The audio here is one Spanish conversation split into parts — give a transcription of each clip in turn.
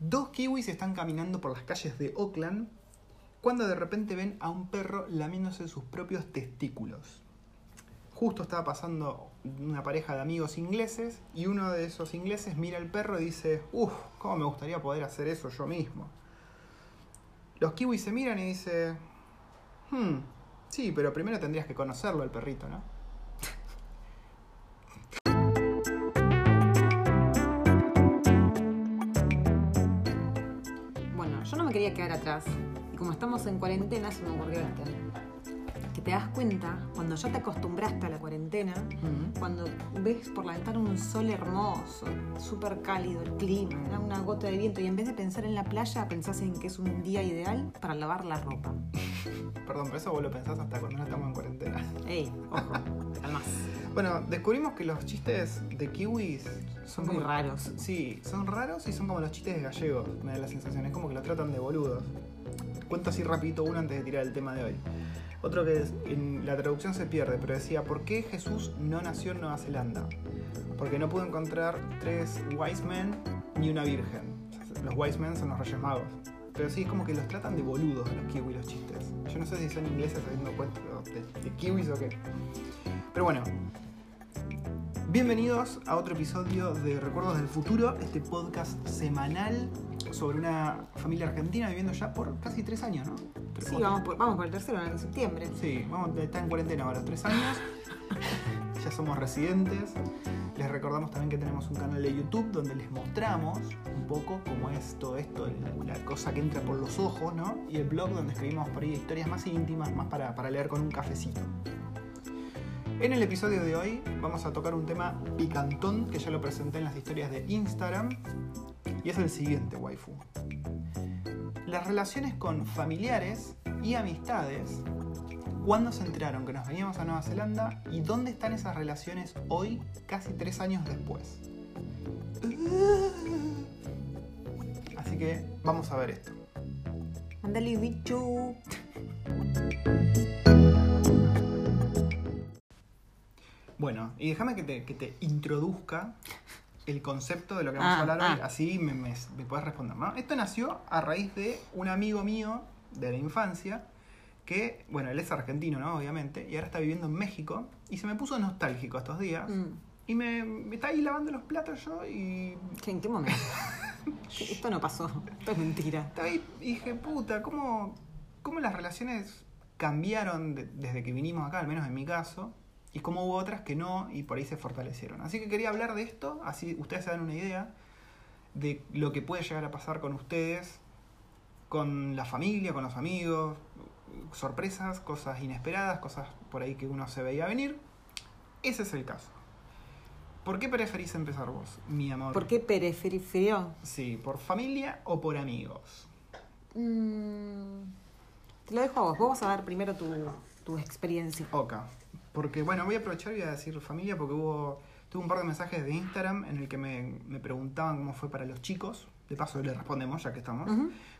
Dos kiwis están caminando por las calles de Oakland cuando de repente ven a un perro lamiéndose sus propios testículos. Justo estaba pasando una pareja de amigos ingleses y uno de esos ingleses mira al perro y dice, uff, ¿cómo me gustaría poder hacer eso yo mismo? Los kiwis se miran y dicen, hmm, sí, pero primero tendrías que conocerlo el perrito, ¿no? Quería quedar atrás. Y como estamos en cuarentena, se me ocurrió este. Que te das cuenta, cuando ya te acostumbraste a la cuarentena, cuando ves por la ventana un sol hermoso, súper cálido el clima, una gota de viento, y en vez de pensar en la playa, pensás en que es un día ideal para lavar la ropa. Perdón, pero eso vos lo pensás hasta cuando no estamos en cuarentena. Ey, ojo, calmas. Bueno, descubrimos que los chistes de kiwis son muy como- raros. Sí, son raros y son como los chistes de gallegos, me da la sensación. Es como que lo tratan de boludos. Cuento así rapidito uno antes de tirar el tema de hoy. Otro que es- en la traducción se pierde, pero decía, ¿por qué Jesús no nació en Nueva Zelanda? Porque no pudo encontrar tres wise men ni una virgen. Los wise men son los reyes magos. Pero sí, es como que los tratan de boludos los kiwis los chistes. Yo no sé si son ingleses haciendo cuentos de, de kiwis o qué. Pero bueno, Bienvenidos a otro episodio de Recuerdos del Futuro, este podcast semanal sobre una familia argentina viviendo ya por casi tres años, ¿no? Tres, Sí, vamos por, vamos por el tercero en septiembre. Sí, vamos, está en cuarentena ahora, tres años. ya somos residentes. Les recordamos también que tenemos un canal de YouTube donde les mostramos un poco cómo es todo esto, la cosa que entra por los ojos, ¿no? Y el blog donde escribimos por ahí historias más íntimas, más para, para leer con un cafecito. En el episodio de hoy vamos a tocar un tema picantón que ya lo presenté en las historias de Instagram y es el siguiente, waifu. Las relaciones con familiares y amistades, ¿cuándo se enteraron que nos veníamos a Nueva Zelanda y dónde están esas relaciones hoy, casi tres años después? Así que vamos a ver esto. Andale, bicho. Bueno, y déjame que te, que te introduzca el concepto de lo que vamos a Ah, hablar hoy, ah. así me, me, me puedes responder. ¿no? Esto nació a raíz de un amigo mío de la infancia, que, bueno, él es argentino, ¿no? Obviamente, y ahora está viviendo en México, y se me puso nostálgico estos días, Mm. y me, me está ahí lavando los platos yo, y ¿Qué- ¿En qué momento? Esto no pasó. Esto es mentira. estaba ahí y dije, puta, ¿cómo, cómo las relaciones cambiaron de- desde que vinimos acá, al menos en mi caso, y cómo hubo otras que no, y por ahí se fortalecieron. Así que quería hablar de esto, así ustedes se dan una idea de lo que puede llegar a pasar con ustedes, con la familia, con los amigos, sorpresas, cosas inesperadas, cosas por ahí que uno se veía venir. Ese es el caso. ¿Por qué preferís empezar vos, mi amor? ¿Por qué periferió? Sí, ¿por familia o por amigos? Mm, te lo dejo a vos. Vos vas a dar primero tu, tu experiencia. Ok. Porque, bueno, voy a aprovechar y voy a decir familia porque hubo. Tuve un par de mensajes de Instagram en el que me, me preguntaban cómo fue para los chicos. De paso le respondemos, ya que estamos.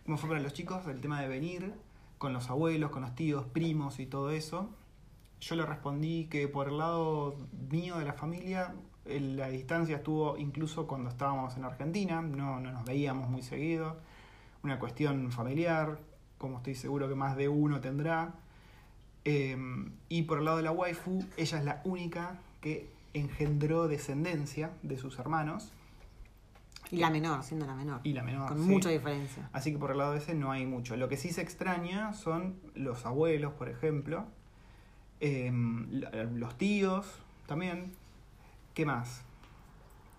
Cómo fue para los chicos el tema de venir con los abuelos, con los tíos, primos y todo eso. Yo le respondí que por el lado mío de la familia, la distancia estuvo incluso cuando estábamos en Argentina, no, no nos veíamos muy seguido. Una cuestión familiar, como estoy seguro que más de uno tendrá. Eh, y por el lado de la waifu, ella es la única que engendró descendencia de sus hermanos Y la menor, siendo la menor. y la menor. Con sí. mucha diferencia. Así que por el lado de ese no hay mucho. Lo que sí se extraña son los abuelos, por ejemplo, eh, los tíos también. ¿Qué más?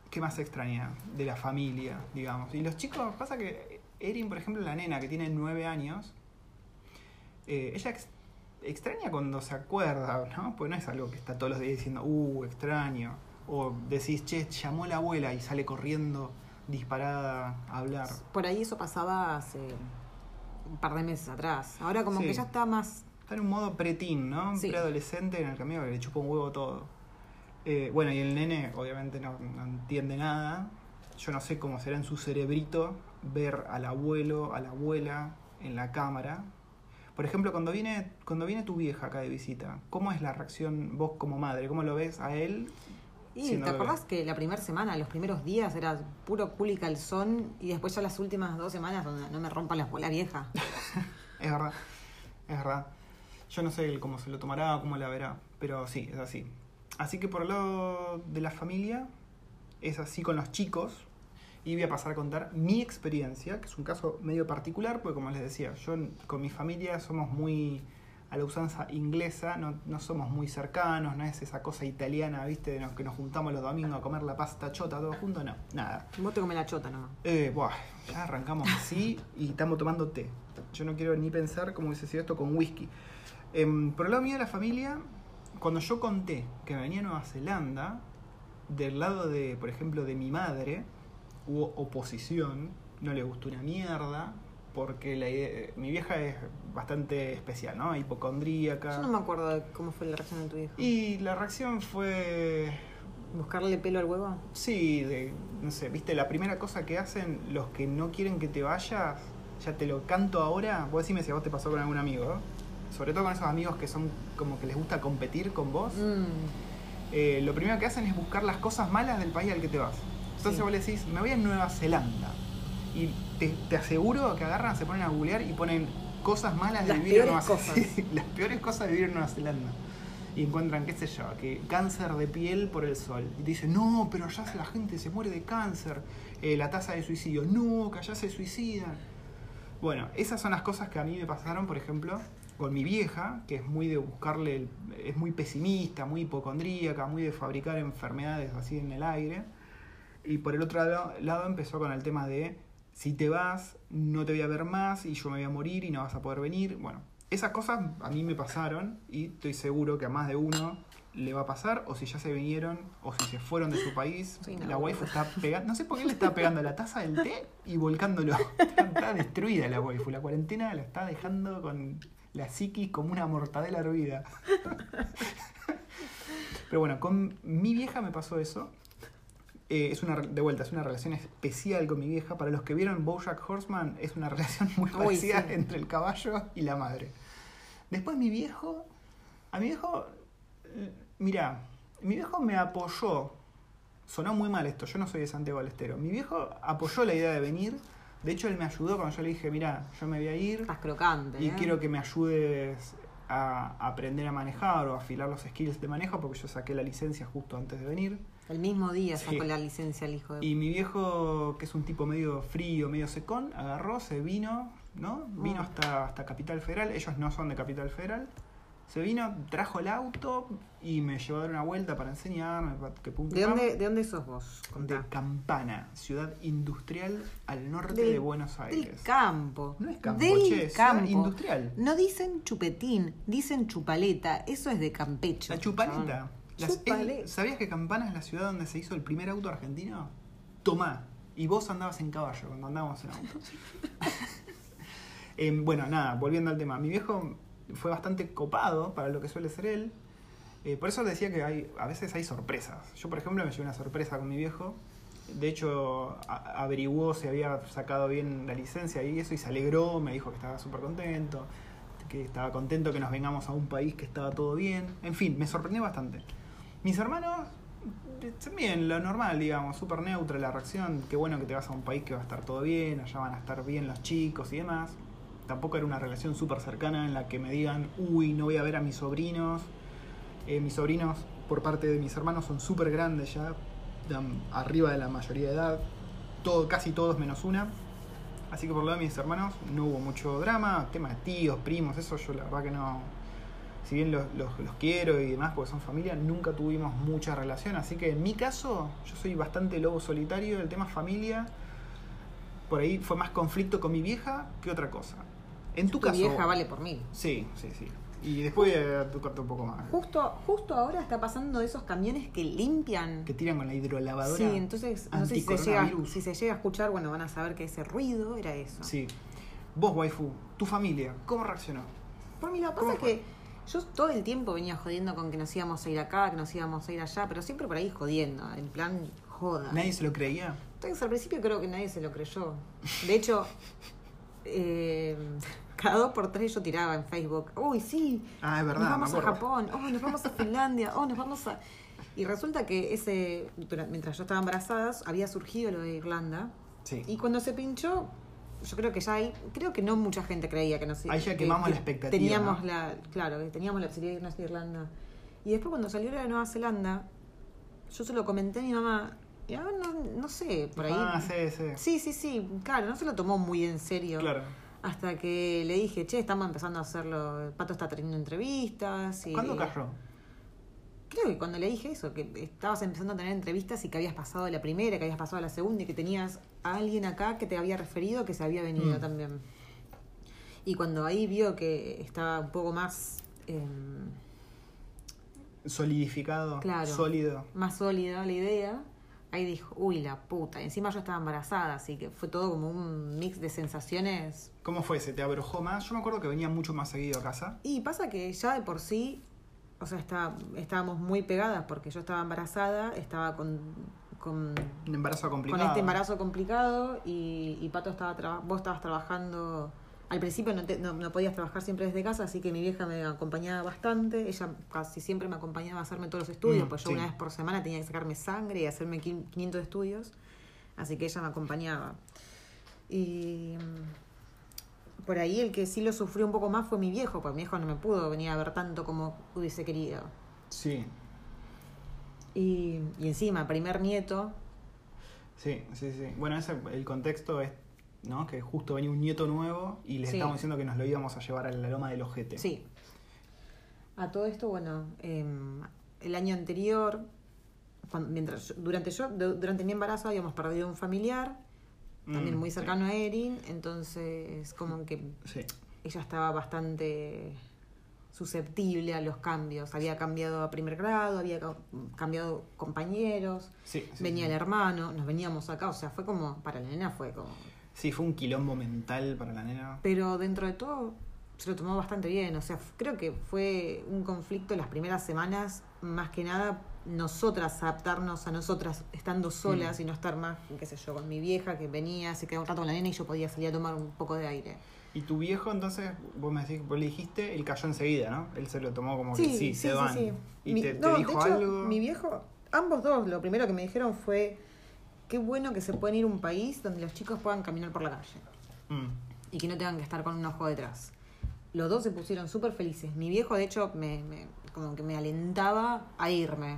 ¿Qué más se extraña de la familia, digamos? Y los chicos, pasa que Erin, por ejemplo, la nena que tiene nueve años, eh, ella ex- extraña cuando se acuerda, ¿no? Pues no es algo que está todos los días diciendo, uh, extraño. O decís, che, llamó la abuela y sale corriendo disparada a hablar. Por ahí eso pasaba hace un par de meses atrás. Ahora como Sí. que ya está más... Está en un modo preteen, ¿no? Un Sí. preadolescente en el camino que le chupa un huevo todo. Eh, bueno, y el nene obviamente no, no entiende nada. Yo no sé cómo será en su cerebrito ver al abuelo, a la abuela en la cámara. Por ejemplo, cuando viene, cuando viene tu vieja acá de visita, ¿cómo es la reacción vos como madre? ¿Cómo lo ves a él Y siendo te bebé. acordás que la primera semana, los primeros días era puro culo y calzón y después ya las últimas dos semanas donde no me rompan la bola vieja. Es verdad, es verdad. Yo no sé cómo se lo tomará, cómo la verá, pero sí, es así. Así que por el lado de la familia, es así con los chicos. Y voy a pasar a contar mi experiencia, que es un caso medio particular, porque como les decía, yo con mi familia somos muy a la usanza inglesa, no, no somos muy cercanos, no es esa cosa italiana, ¿viste? De nos, que nos juntamos los domingos a comer la pasta chota todos juntos, no, nada. Vos te comés la chota nomás. Eh, buah, ya arrancamos así y estamos tomando té. Yo no quiero ni pensar cómo hubiese sido esto con whisky. Em, por el lado mío de la familia, cuando yo conté que venía a Nueva Zelanda, del lado de, por ejemplo, de mi madre, hubo oposición, no le gustó una mierda, porque la idea- mi vieja es bastante especial, ¿no? Hipocondríaca. Yo no me acuerdo de cómo fue la reacción de tu hijo. Y la reacción fue ¿Buscarle pelo al huevo? Sí, de, no sé, viste, la primera cosa que hacen los que no quieren que te vayas, ya te lo canto ahora, vos decime si a vos te pasó con algún amigo, ¿eh? sobre todo con esos amigos que son como que les gusta competir con vos, Mm. eh, lo primero que hacen es buscar las cosas malas del país al que te vas. Entonces Sí. vos le decís, me voy a Nueva Zelanda. Y te, te aseguro que agarran, se ponen a googlear y ponen cosas malas de Las vivir en Nueva. Zelanda. las peores cosas de vivir en Nueva Zelanda. Y encuentran, qué sé yo, que cáncer de piel por el sol. Y te dicen, no, pero allá la gente se muere de cáncer. Eh, la tasa de suicidio, no, que allá se suicidan. Bueno, esas son las cosas que a mí me pasaron, por ejemplo, con mi vieja, que es muy de buscarle, el- es muy pesimista, muy hipocondríaca, muy de fabricar enfermedades así en el aire. Y por el otro lado, lado empezó con el tema de, si te vas, no te voy a ver más y yo me voy a morir y no vas a poder venir. Bueno, esas cosas a mí me pasaron y estoy seguro que a más de uno le va a pasar, o si ya se vinieron, o si se fueron de su país. La waifu está pegando, no sé por qué le está pegando la taza del té y volcándolo. Está, está destruida la waifu, la cuarentena la está dejando con la psiquis como una mortadela hervida. Pero bueno, con mi vieja me pasó eso. Eh, es una, de vuelta, es una relación especial con mi vieja. Para los que vieron Bojack Horseman, es una relación muy Uy, parecida sí. entre el caballo y la madre. Después mi viejo, a mi viejo, eh, mira, mi viejo me apoyó. Sonó muy mal esto, yo no soy de Santiago del Estero. Mi viejo apoyó la idea de venir. De hecho, él me ayudó cuando yo le dije, mira, yo me voy a ir Estás crocante. y ¿eh? quiero que me ayudes a aprender a manejar o a afilar los skills de manejo porque yo saqué la licencia justo antes de venir. El mismo día Sí. sacó la licencia el hijo de... Y mi viejo, que es un tipo medio frío, medio secón, agarró, se vino, ¿no? Vino Mm. hasta, hasta Capital Federal. Ellos no son de Capital Federal. Se vino, trajo el auto y me llevó a dar una vuelta para enseñarme que pum, ¿De dónde, ¿De dónde sos vos? De. Campana, ciudad industrial al norte Del- de Buenos Del Aires. campo. No es campo, Del che, ciudad campo. industrial. No dicen chupetín, dicen chupaleta. Eso es de Campecho. La chupaleta. chabón. Las- ¿Sabías que Campana es la ciudad donde se hizo el primer auto argentino? Tomá. Y vos andabas en caballo cuando andábamos en auto. Em, bueno, nada, volviendo al tema. Mi viejo fue bastante copado para lo que suele ser él. Eh, por eso decía que hay, a veces hay sorpresas. Yo, por ejemplo, me llevé una sorpresa con mi viejo. De hecho, a- averiguó si había sacado bien la licencia y eso y se alegró, me dijo que estaba súper contento, que estaba contento que nos vengamos a un país que estaba todo bien. En fin, me sorprendió bastante. Mis hermanos, también lo normal, digamos, súper neutra la reacción. Qué bueno que te vas a un país que va a estar todo bien, allá van a estar bien los chicos y demás. Tampoco era una relación súper cercana en la que me digan, uy, no voy a ver a mis sobrinos. Eh, mis sobrinos, por parte de mis hermanos, son súper grandes ya, arriba de la mayoría de edad, todo, casi todos menos una. Así que por lo de mis hermanos no hubo mucho drama, tema de tíos, primos, eso yo la verdad que no. Si bien los, los- los quiero y demás porque son familia, nunca tuvimos mucha relación. Así que en mi caso, yo soy bastante lobo solitario, el tema familia. Por ahí fue más conflicto con mi vieja que otra cosa. En tu, Tu caso. vieja vale por mil. Sí, sí, sí. Y después voy a tocarte un poco más. Justo, justo ahora está pasando esos camiones que limpian. Que tiran con la hidrolavadora. Sí, entonces no sé si se, llega, anticoronavirus. si se llega a escuchar, bueno, van a saber que ese ruido era eso. Sí. Vos, waifu, tu familia, ¿cómo reaccionó? Por mí lo que ¿Cómo pasa es que yo todo el tiempo venía jodiendo con que nos íbamos a ir acá, que nos íbamos a ir allá, pero siempre por ahí jodiendo, en plan joda. ¿Nadie se lo creía? Entonces al principio creo que nadie se lo creyó. De hecho, eh, cada dos por tres yo tiraba en Facebook, uy sí, Ah, es verdad, nos vamos me a. Japón, oh, nos vamos a Finlandia, oh, nos vamos a... Y resulta que ese, mientras yo estaba embarazada, había surgido lo de Irlanda. Sí. Y cuando se pinchó, yo creo que ya hay, creo que no mucha gente creía que nos Ahí ya que- quemamos que la expectativa, Teníamos ¿no? la, claro, que teníamos la posibilidad de irnos a Irlanda. Y después cuando salió la de Nueva Zelanda, yo se lo comenté a mi mamá. Y ah, no, no sé, por ahí. Ah, sí, sí. Sí, sí, sí, claro, no se lo tomó muy en serio. Claro. Hasta que le dije, che, estamos empezando a hacerlo. Pato está teniendo entrevistas. Y... ¿Cuándo cayó? Creo que cuando le dije eso, que estabas empezando a tener entrevistas y que habías pasado la primera, que habías pasado la segunda y que tenías a alguien acá que te había referido que se había venido Mm. también. Y cuando ahí vio que estaba un poco más, em, Solidificado. Claro. Sólido. más sólida la idea, ahí dijo, uy, la puta. Y encima yo estaba embarazada, así que fue todo como un mix de sensaciones ¿Cómo fue? ¿Se te abrojó más? Yo me acuerdo que venía mucho más seguido a casa. Y pasa que ya de por sí, o sea, está, estábamos muy pegadas porque yo estaba embarazada, estaba con, con, Un embarazo con complicado. este embarazo complicado y, y Pato estaba traba- vos estabas trabajando. Al principio no, te- no, no podías trabajar siempre desde casa, así que mi vieja me acompañaba bastante. Ella casi siempre me acompañaba a hacerme todos los estudios, Mm, pues yo sí. una vez por semana tenía que sacarme sangre y hacerme quin- 500 estudios. Así que ella me acompañaba. Y por ahí el que sí lo sufrió un poco más fue mi viejo, porque mi viejo no me pudo venir a ver tanto como hubiese querido. Sí, Y, y encima, primer nieto, sí, sí, sí. Bueno, ese, el contexto es ¿no? que justo venía un nieto nuevo y les Sí. estábamos diciendo que nos lo íbamos a llevar a la loma del ojete. sí. A todo esto, bueno, em, el año anterior, cuando- mientras yo- durante yo, du- durante mi embarazo habíamos perdido un familiar, también Mm, muy sí. cercano a Erin, entonces como que Sí. ella estaba bastante susceptible a los cambios. Había cambiado a primer grado, había ca- cambiado compañeros, Sí, venía el hermano, nos veníamos acá, o sea, fue como, para la nena fue como... Sí, fue un quilombo mental para la nena. Pero dentro de todo se lo tomó bastante bien, o sea, creo que fue un conflicto las primeras semanas, más que nada nosotras, adaptarnos a nosotras estando solas Mm. y no estar más, qué sé yo, con mi vieja que venía, se quedaba un rato con la nena y yo podía salir a tomar un poco de aire. Y tu viejo, entonces, vos me decís, vos le dijiste, él cayó enseguida, ¿no? Él se lo tomó como que sí, se van. Y Mi- te, dijo de hecho, algo. Mi viejo, ambos dos, lo primero que me dijeron fue, qué bueno que se pueden ir a un país donde los chicos puedan caminar por la calle Mm, y que no tengan que estar con un ojo detrás. Los dos se pusieron súper felices. Mi viejo, de hecho, me, me- como que me alentaba a irme.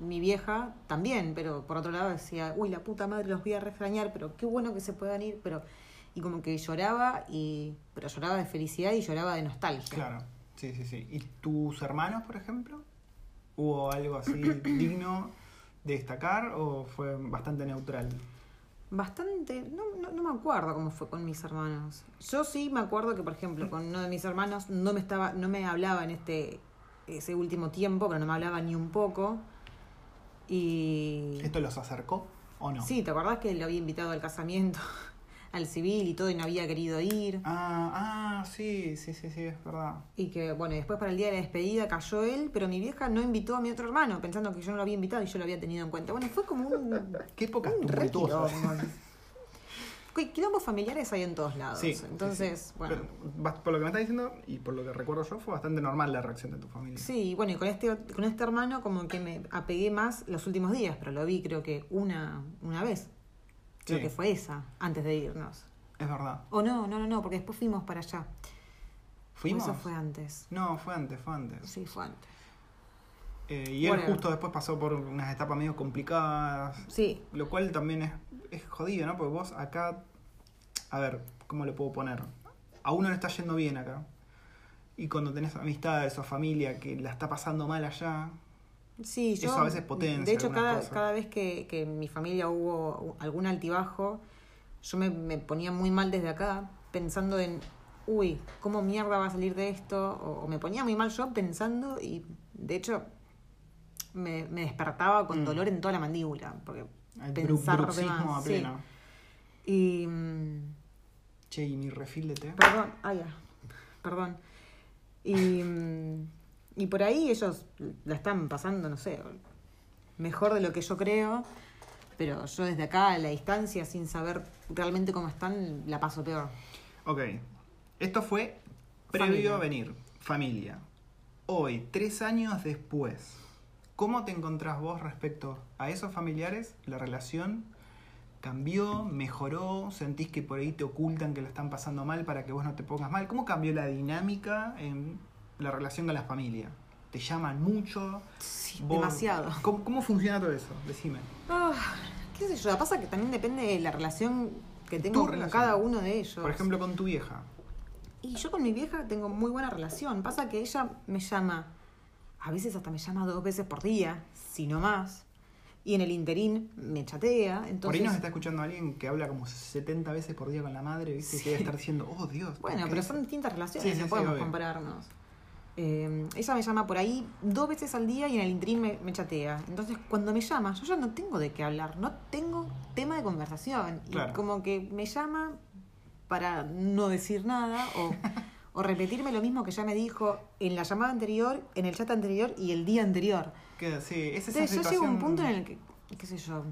Mi vieja también, pero por otro lado decía, uy, la puta madre, los voy a refrañar, pero qué bueno que se puedan ir, pero... Y como que lloraba, y pero lloraba de felicidad y lloraba de nostalgia. claro, sí, sí, sí. ¿Y tus hermanos, por ejemplo? ¿Hubo algo así digno de destacar o fue bastante neutral? Bastante, no, no, no me acuerdo cómo fue con mis hermanos. Yo sí me acuerdo que, por ejemplo, con uno de mis hermanos no me estaba, no me hablaba en este ese último tiempo, pero no me hablaba ni un poco. Y ¿Esto los acercó o no? sí, ¿te acordás que lo había invitado al casamiento, al civil y todo y no había querido ir? Ah, ah, sí, sí, sí, sí, es verdad. Y que, bueno, después para el día de la despedida cayó él, pero mi vieja no invitó a mi otro hermano, pensando que yo no lo había invitado y yo lo había tenido en cuenta. Bueno, fue como un Qué épocas Un re tumultuosas. quilombo. Qui- Quilombos familiares hay en todos lados. Sí, Entonces, sí. bueno. Pero, por lo que me estás diciendo y por lo que recuerdo yo, fue bastante normal la reacción de tu familia. Sí, bueno, y con este, con este hermano como que me apegué más los últimos días, pero lo vi creo que una, una vez. Creo que fue esa, antes de irnos. Es verdad. O no, no, no, no, porque después fuimos para allá. ¿Fuimos? O eso fue antes. No, fue antes, fue antes. Sí, fue antes. Eh, y él justo después pasó por unas etapas medio complicadas, Sí, lo cual también es, es jodido, ¿no? Porque vos acá, a ver, ¿cómo le puedo poner? A uno le está yendo bien acá. Y cuando tenés amistades o familia que la está pasando mal allá, sí, yo. Eso a veces potencia De hecho, cada, cada vez que, que en mi familia hubo algún altibajo, yo me, me ponía muy mal desde acá, pensando en, uy, ¿cómo mierda va a salir de esto? O, o me ponía muy mal yo pensando y, de hecho, me, me despertaba con Mm. dolor en toda la mandíbula. Porque el pensar más, a sí. pleno. Y. mm, Che, y mi refil de té. Perdón, ah, ya. Perdón. Y, y por ahí ellos la están pasando, no sé, mejor de lo que yo creo, pero yo desde acá, a la distancia, sin saber realmente cómo están, la paso peor. Ok. Esto fue previo Familia. a venir. Familia. Hoy, tres años después. ¿Cómo te encontrás vos respecto a esos familiares? ¿La relación cambió, mejoró? ¿Sentís que por ahí te ocultan que lo están pasando mal para que vos no te pongas mal? ¿Cómo cambió la dinámica en la relación con la familia? ¿Te llaman mucho? Sí, Vos- demasiado. ¿Cómo, cómo funciona todo eso? Decime. Ah, ¿Qué sé yo? Pasa que también depende de la relación que tengo con cada uno de ellos. Por ejemplo, con tu vieja. Y yo con mi vieja tengo muy buena relación. Pasa que ella me llama, a veces hasta me llama dos veces por día, si no más. Y en el interín me chatea. Por ahí nos está escuchando alguien que habla como 70 veces por día con la madre, ¿viste? Sí. que debe estar diciendo, oh Dios. ¿por Bueno, pero son distintas relaciones, Sí, no sí, podemos compararnos. Eh, ella me llama por ahí dos veces al día y en el interín me, me chatea. Entonces, cuando me llama, yo ya no tengo de qué hablar, no tengo tema de conversación. Claro. Y como que me llama para no decir nada o, o repetirme lo mismo que ya me dijo en la llamada anterior, en el chat anterior y el día anterior. Que, sí, es esa Entonces, yo llego a un punto en el que, qué sé yo,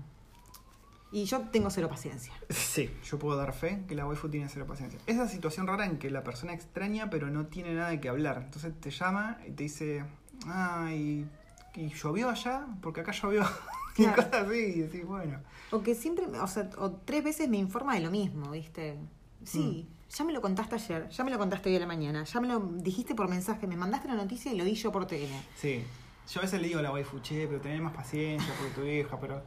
y yo tengo cero paciencia. Sí, yo puedo dar fe que la waifu tiene cero paciencia. Esa situación rara en que la persona extraña pero no tiene nada de qué hablar. Entonces te llama y te dice, ay, ¿y llovió allá? Porque acá llovió. Y Claro. cosas así, y decís, bueno. O que siempre, o sea, o tres veces me informa de lo mismo, ¿viste? Sí, ya me lo contaste ayer, ya me lo contaste hoy a la mañana, ya me lo dijiste por mensaje, me mandaste la noticia y lo di yo por TN. Sí. Yo a veces le digo a la waifu, che, pero tenés más paciencia porque tu hija, pero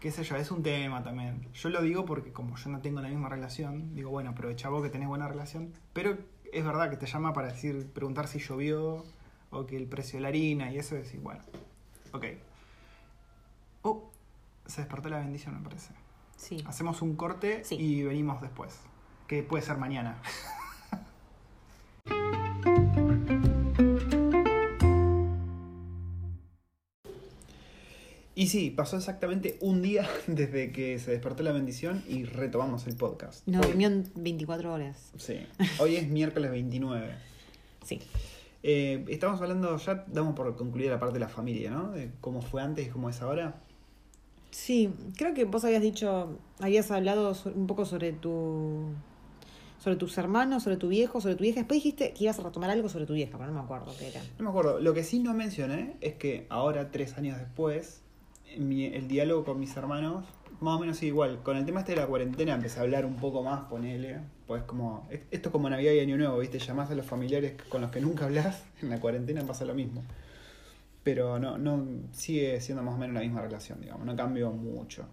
qué sé yo, es un tema también. Yo lo digo porque como yo no tengo la misma relación, digo, bueno, aprovecha vos que tenés buena relación. Pero es verdad que te llama para decir, preguntar si llovió o que el precio de la harina y eso, decir, bueno, ok. Oh, se despertó la bendición, me parece. Sí. Hacemos un corte Sí. y venimos después. Que puede ser mañana. Y sí, pasó exactamente un día desde que se despertó la bendición y retomamos el podcast. Nos en 24 horas. Sí. Hoy es miércoles 29. Sí. Eh, estamos hablando, ya damos por concluida la parte de la familia, ¿no? De cómo fue antes y cómo es ahora. Sí, creo que vos habías dicho, habías hablado un poco sobre tu sobre tus hermanos, sobre tu viejo, sobre tu vieja. Después dijiste que ibas a retomar algo sobre tu vieja, pero no me acuerdo qué era. No me acuerdo. Lo que sí no mencioné es que ahora, tres años después, mi- el diálogo con mis hermanos, más o menos sigue igual. Con el tema este de la cuarentena empecé a hablar un poco más, ponele. Pues como, es- esto es como Navidad y Año Nuevo, ¿viste? Llamás a los familiares con los que nunca hablas, en la cuarentena pasa lo mismo. Pero no, no sigue siendo más o menos la misma relación, digamos, no cambió mucho.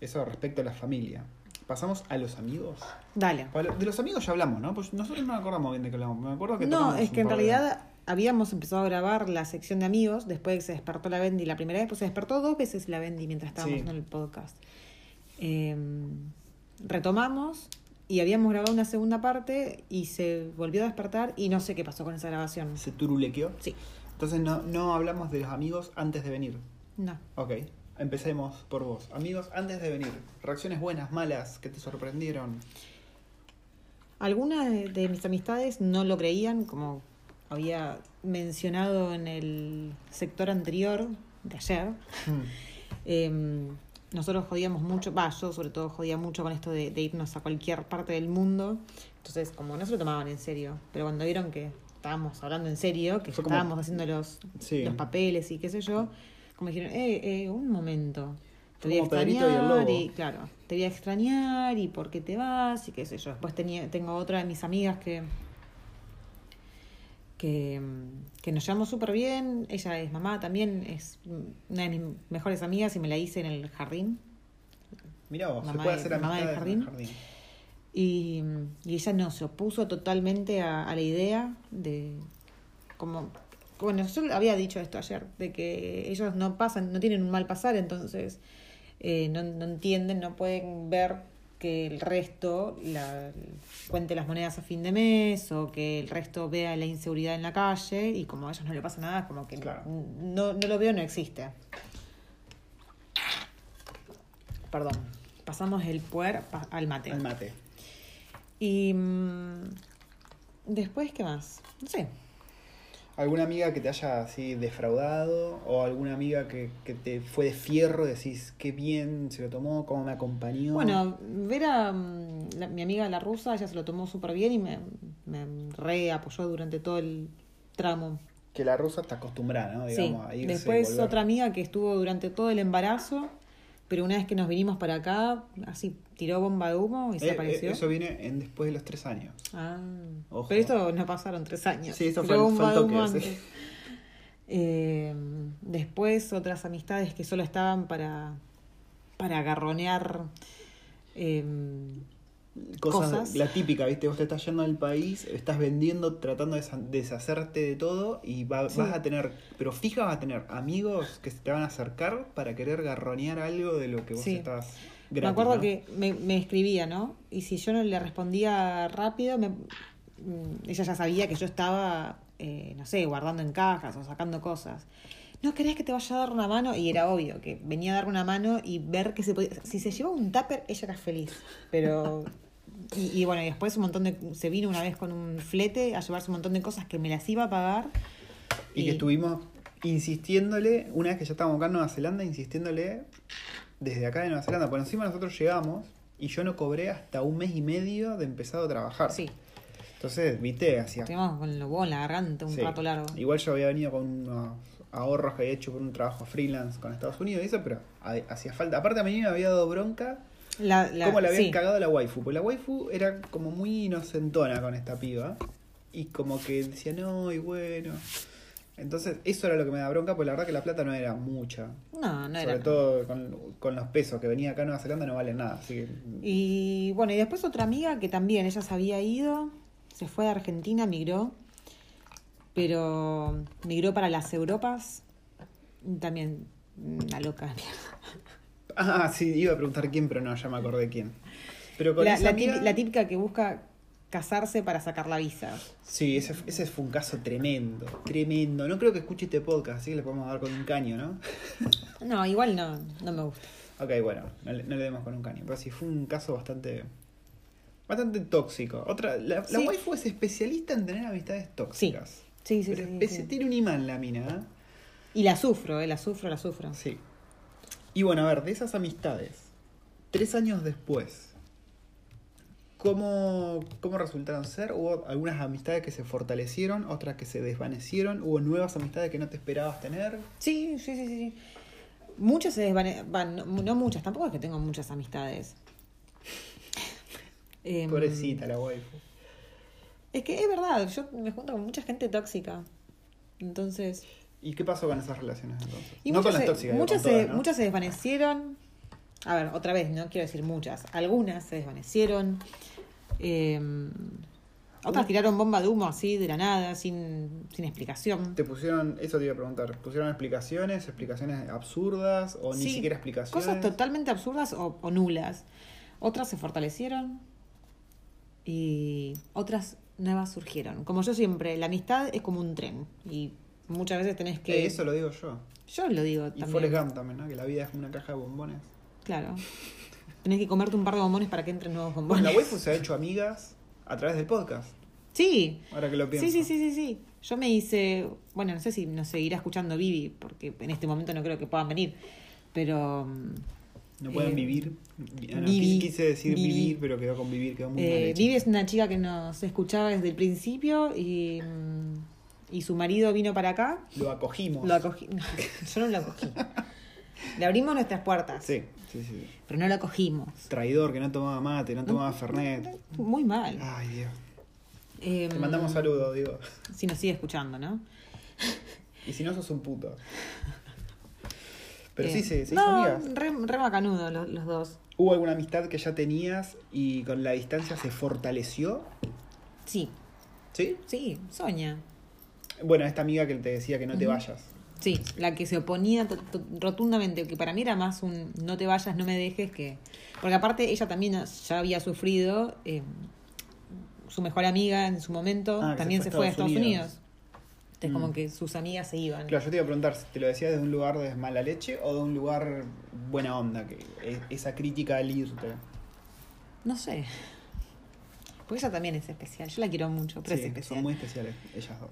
Eso respecto a la familia. Pasamos a los amigos. Dale. De los amigos ya hablamos, ¿no? Pues nosotros no nos acordamos bien de qué hablamos. Me acuerdo que No, es que en de- realidad habíamos empezado a grabar la sección de amigos después de que se despertó la Bendy la primera vez, pues se despertó dos veces la Bendy mientras estábamos Sí. en el podcast. Eh, retomamos y habíamos grabado una segunda parte y se volvió a despertar y no sé qué pasó con esa grabación. Se turulequeó. Sí, Entonces no, no hablamos de los amigos antes de venir. no. Ok, empecemos por vos. Amigos antes de venir. Reacciones buenas, malas, que te sorprendieron. Algunas de, de mis amistades no lo creían, como había mencionado en el sector anterior de ayer. Eh, nosotros jodíamos mucho, va, yo sobre todo jodía mucho con esto de, de irnos a cualquier parte del mundo. Entonces, como no se lo tomaban en serio, pero cuando vieron que estábamos hablando en serio, que ya estábamos haciendo los, Sí. los papeles y qué sé yo, como dijeron, eh, eh, un momento. Te voy a y extrañar y, claro, te voy a extrañar y por qué te vas y qué sé yo. Después tenía, tengo otra de mis amigas que que, que nos llevamos súper bien. Ella es mamá también, es una de mis mejores amigas y me la hice en el jardín. Mirá vos, se Mamá puede de- hacer mamá del jardín. Y, y ella no, se opuso totalmente a, a la idea de como bueno, yo había dicho esto ayer, de que ellos no pasan, no tienen un mal pasar, entonces eh, no, no entienden, no pueden ver que el resto la, cuente las monedas a fin de mes o que el resto vea la inseguridad en la calle y como a ellos no le pasa nada, como que Claro. no, no lo veo, no existe. Perdón, pasamos el puer pa- al mate. Al mate. Y mm, después, ¿qué más? No sé. ¿Alguna amiga que te haya así defraudado? ¿O alguna amiga que, que te fue de fierro? Decís, qué bien se lo tomó, cómo me acompañó. Bueno, ver a mm, la- mi amiga la rusa, ella se lo tomó súper bien y me, me re apoyó durante todo el tramo. Que la rusa está acostumbrada, ¿no? Sí. A irse Después otra amiga que estuvo durante todo el embarazo, pero una vez que nos vinimos para acá, así tiró bomba de humo y se Eh, eh, apareció. eso viene en después de los tres años. Ah. Ojo. Pero esto no pasaron tres años. Sí, esto fue el- fue el bomba de toque, humo sí. antes. Eh, después otras amistades que solo estaban para, para agarronear eh, Cosas, Cosas. la típica, ¿viste? Vos te estás yendo al país, estás vendiendo, tratando de deshacerte de todo y va- Sí. vas a tener, pero fija vas a tener amigos que se te van a acercar para querer garronear algo de lo que vos Sí. estás me gratis, acuerdo ¿no? que me, me escribía, ¿no? Y si yo no le respondía rápido, me- mm, ella ya sabía que yo estaba, eh, no sé, guardando en cajas o sacando cosas. ¿No querés que te vaya a dar una mano? Y era obvio que venía a dar una mano y ver que se podía... Si se llevaba un tupper, ella era feliz. Pero... Y, y bueno, y después un montón de... Se vino una vez con un flete a llevarse un montón de cosas que me las iba a pagar. Y que estuvimos insistiéndole, una vez que ya estábamos acá en Nueva Zelanda, insistiéndole desde acá de Nueva Zelanda. Por encima nosotros llegamos y yo no cobré hasta un mes y medio de empezado a trabajar. Sí, Entonces, viste, hacía estuvimos con lo en la garganta un Sí. rato largo. Igual yo había venido con unos ahorros que había hecho por un trabajo freelance con Estados Unidos y eso, pero ha- hacía falta. Aparte a mí me había dado bronca La, la- cómo le habían sí. cagado a la waifu. Porque la waifu era como muy inocentona con esta piba. Y como que decía, no, y bueno. Entonces, eso era lo que me da bronca, porque la verdad que la plata no era mucha. No, no Sobre era. todo con, con los pesos que venía acá a Nueva Zelanda no valen nada. Así que, Y bueno, y después otra amiga que también, ella se había ido, se fue de Argentina, migró, pero migró para las Europas, también una loca. Ah, sí, iba a preguntar quién, pero no, ya me acordé quién. Pero con La, esa la amiga- típica, la típica que busca casarse para sacar la visa. Sí, ese, ese fue un caso tremendo, tremendo. No creo que escuche este podcast, así que le podemos dar con un caño, ¿no? No, igual no, no me gusta. Ok, bueno, no le, no le demos con un caño. Pero sí, fue un caso bastante bastante tóxico. Otra, la, la Sí. waifu es especialista en tener amistades tóxicas. Sí, sí, Pero sí, sí. tiene un imán la mina, ¿eh? Y la sufro, eh, la sufro, la sufro. Sí. Y bueno, a ver, de esas amistades, tres años después, ¿cómo, ¿cómo resultaron ser? ¿Hubo algunas amistades que se fortalecieron, otras que se desvanecieron? ¿Hubo nuevas amistades que no te esperabas tener? Sí, sí, sí, sí. Muchas se desvanecen, no, no muchas, tampoco es que tengo muchas amistades. Pobrecita la waifu. Es que es verdad, yo me junto con mucha gente tóxica. Entonces. ¿Y qué pasó con esas relaciones entonces? Y no muchas, con las se, tóxicas, muchas, se, todas, ¿no? muchas se desvanecieron. A ver, otra vez, no quiero decir muchas. Algunas se desvanecieron. Eh, otras tiraron bomba de humo así de la nada, sin, sin explicación. Te pusieron, eso te iba a preguntar, ¿pusieron explicaciones, explicaciones absurdas o ni siquiera explicaciones? Cosas totalmente absurdas o, o nulas. Otras se fortalecieron y otras nuevas surgieron. Como yo siempre, la amistad es como un tren y muchas veces tenés que... Eh, eso lo digo yo. Yo lo digo Y también. Forrest Gump también, ¿no? Que la vida es una caja de bombones. Claro. Tenés que comerte un par de bombones para que entren nuevos Bueno, bombones. la waifu se ha hecho amigas a través del podcast. Sí. Ahora que lo pienso. Sí, sí, sí, sí, sí. Yo me hice, bueno, no sé si nos seguirá escuchando Vivi, porque en este momento no creo que puedan venir, pero mm, No pueden Eh, vivir. No, Vivi, quise decir Vivi. vivir, pero quedó con vivir, quedó muy mal eh, hecho. Vivi es una chica que nos escuchaba desde el principio y, mm, y su marido vino para acá. Lo acogimos. Lo acogí. yo no lo acogí. Le abrimos nuestras puertas, Sí, sí, sí. pero no lo acogimos. Traidor, que no tomaba mate, no tomaba fernet. Muy mal. Ay, Dios. Eh, Te mandamos saludos, digo. Si nos sigue escuchando, ¿no? Y si no, sos un puto. Pero Eh, sí, se, se hizo no, amigas. Re, re macanudo los, los dos. ¿Hubo alguna amistad que ya tenías y con la distancia se fortaleció? Sí, ¿Sí? sí, Sonia. Bueno, esta amiga que te decía que no te vayas. Sí, la que se oponía rotundamente, que para mí era más un no te vayas, no me dejes, que... Porque aparte ella también ya había sufrido, eh, su mejor amiga en su momento Ah, también se fue a Estados Estados Unidos. Entonces Mm. como que sus amigas se iban. Claro, yo te iba a preguntar, si ¿te lo decía desde un lugar de mala leche o de un lugar buena onda? Que e- esa crítica al irte. No sé. Porque ella también es especial, yo la quiero mucho, pero Sí, es especial. son muy especiales ellas dos.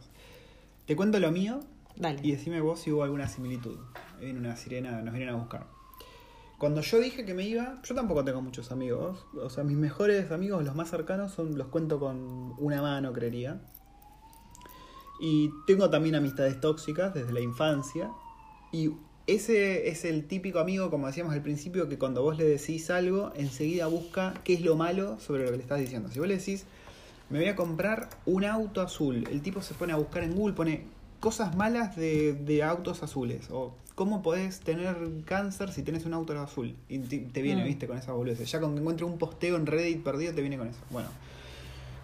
Te cuento lo mío Dale. y decime vos si hubo alguna similitud. Ahí viene una sirena, nos vienen a buscar. Cuando yo dije que me iba, yo tampoco tengo muchos amigos. O sea, mis mejores amigos, los más cercanos, son los cuento con una mano, creería. Y tengo también amistades tóxicas desde la infancia. Y ese es el típico amigo, como decíamos al principio, que cuando vos le decís algo, enseguida busca qué es lo malo sobre lo que le estás diciendo. Si vos le decís, me voy a comprar un auto azul, el tipo se pone a buscar en Google, pone cosas malas de, de autos azules. O cómo podés tener cáncer si tenés un auto azul. Y te, te viene, Mm. viste, con esa boludez. Ya con que encuentre un posteo en Reddit perdido, te viene con eso. Bueno,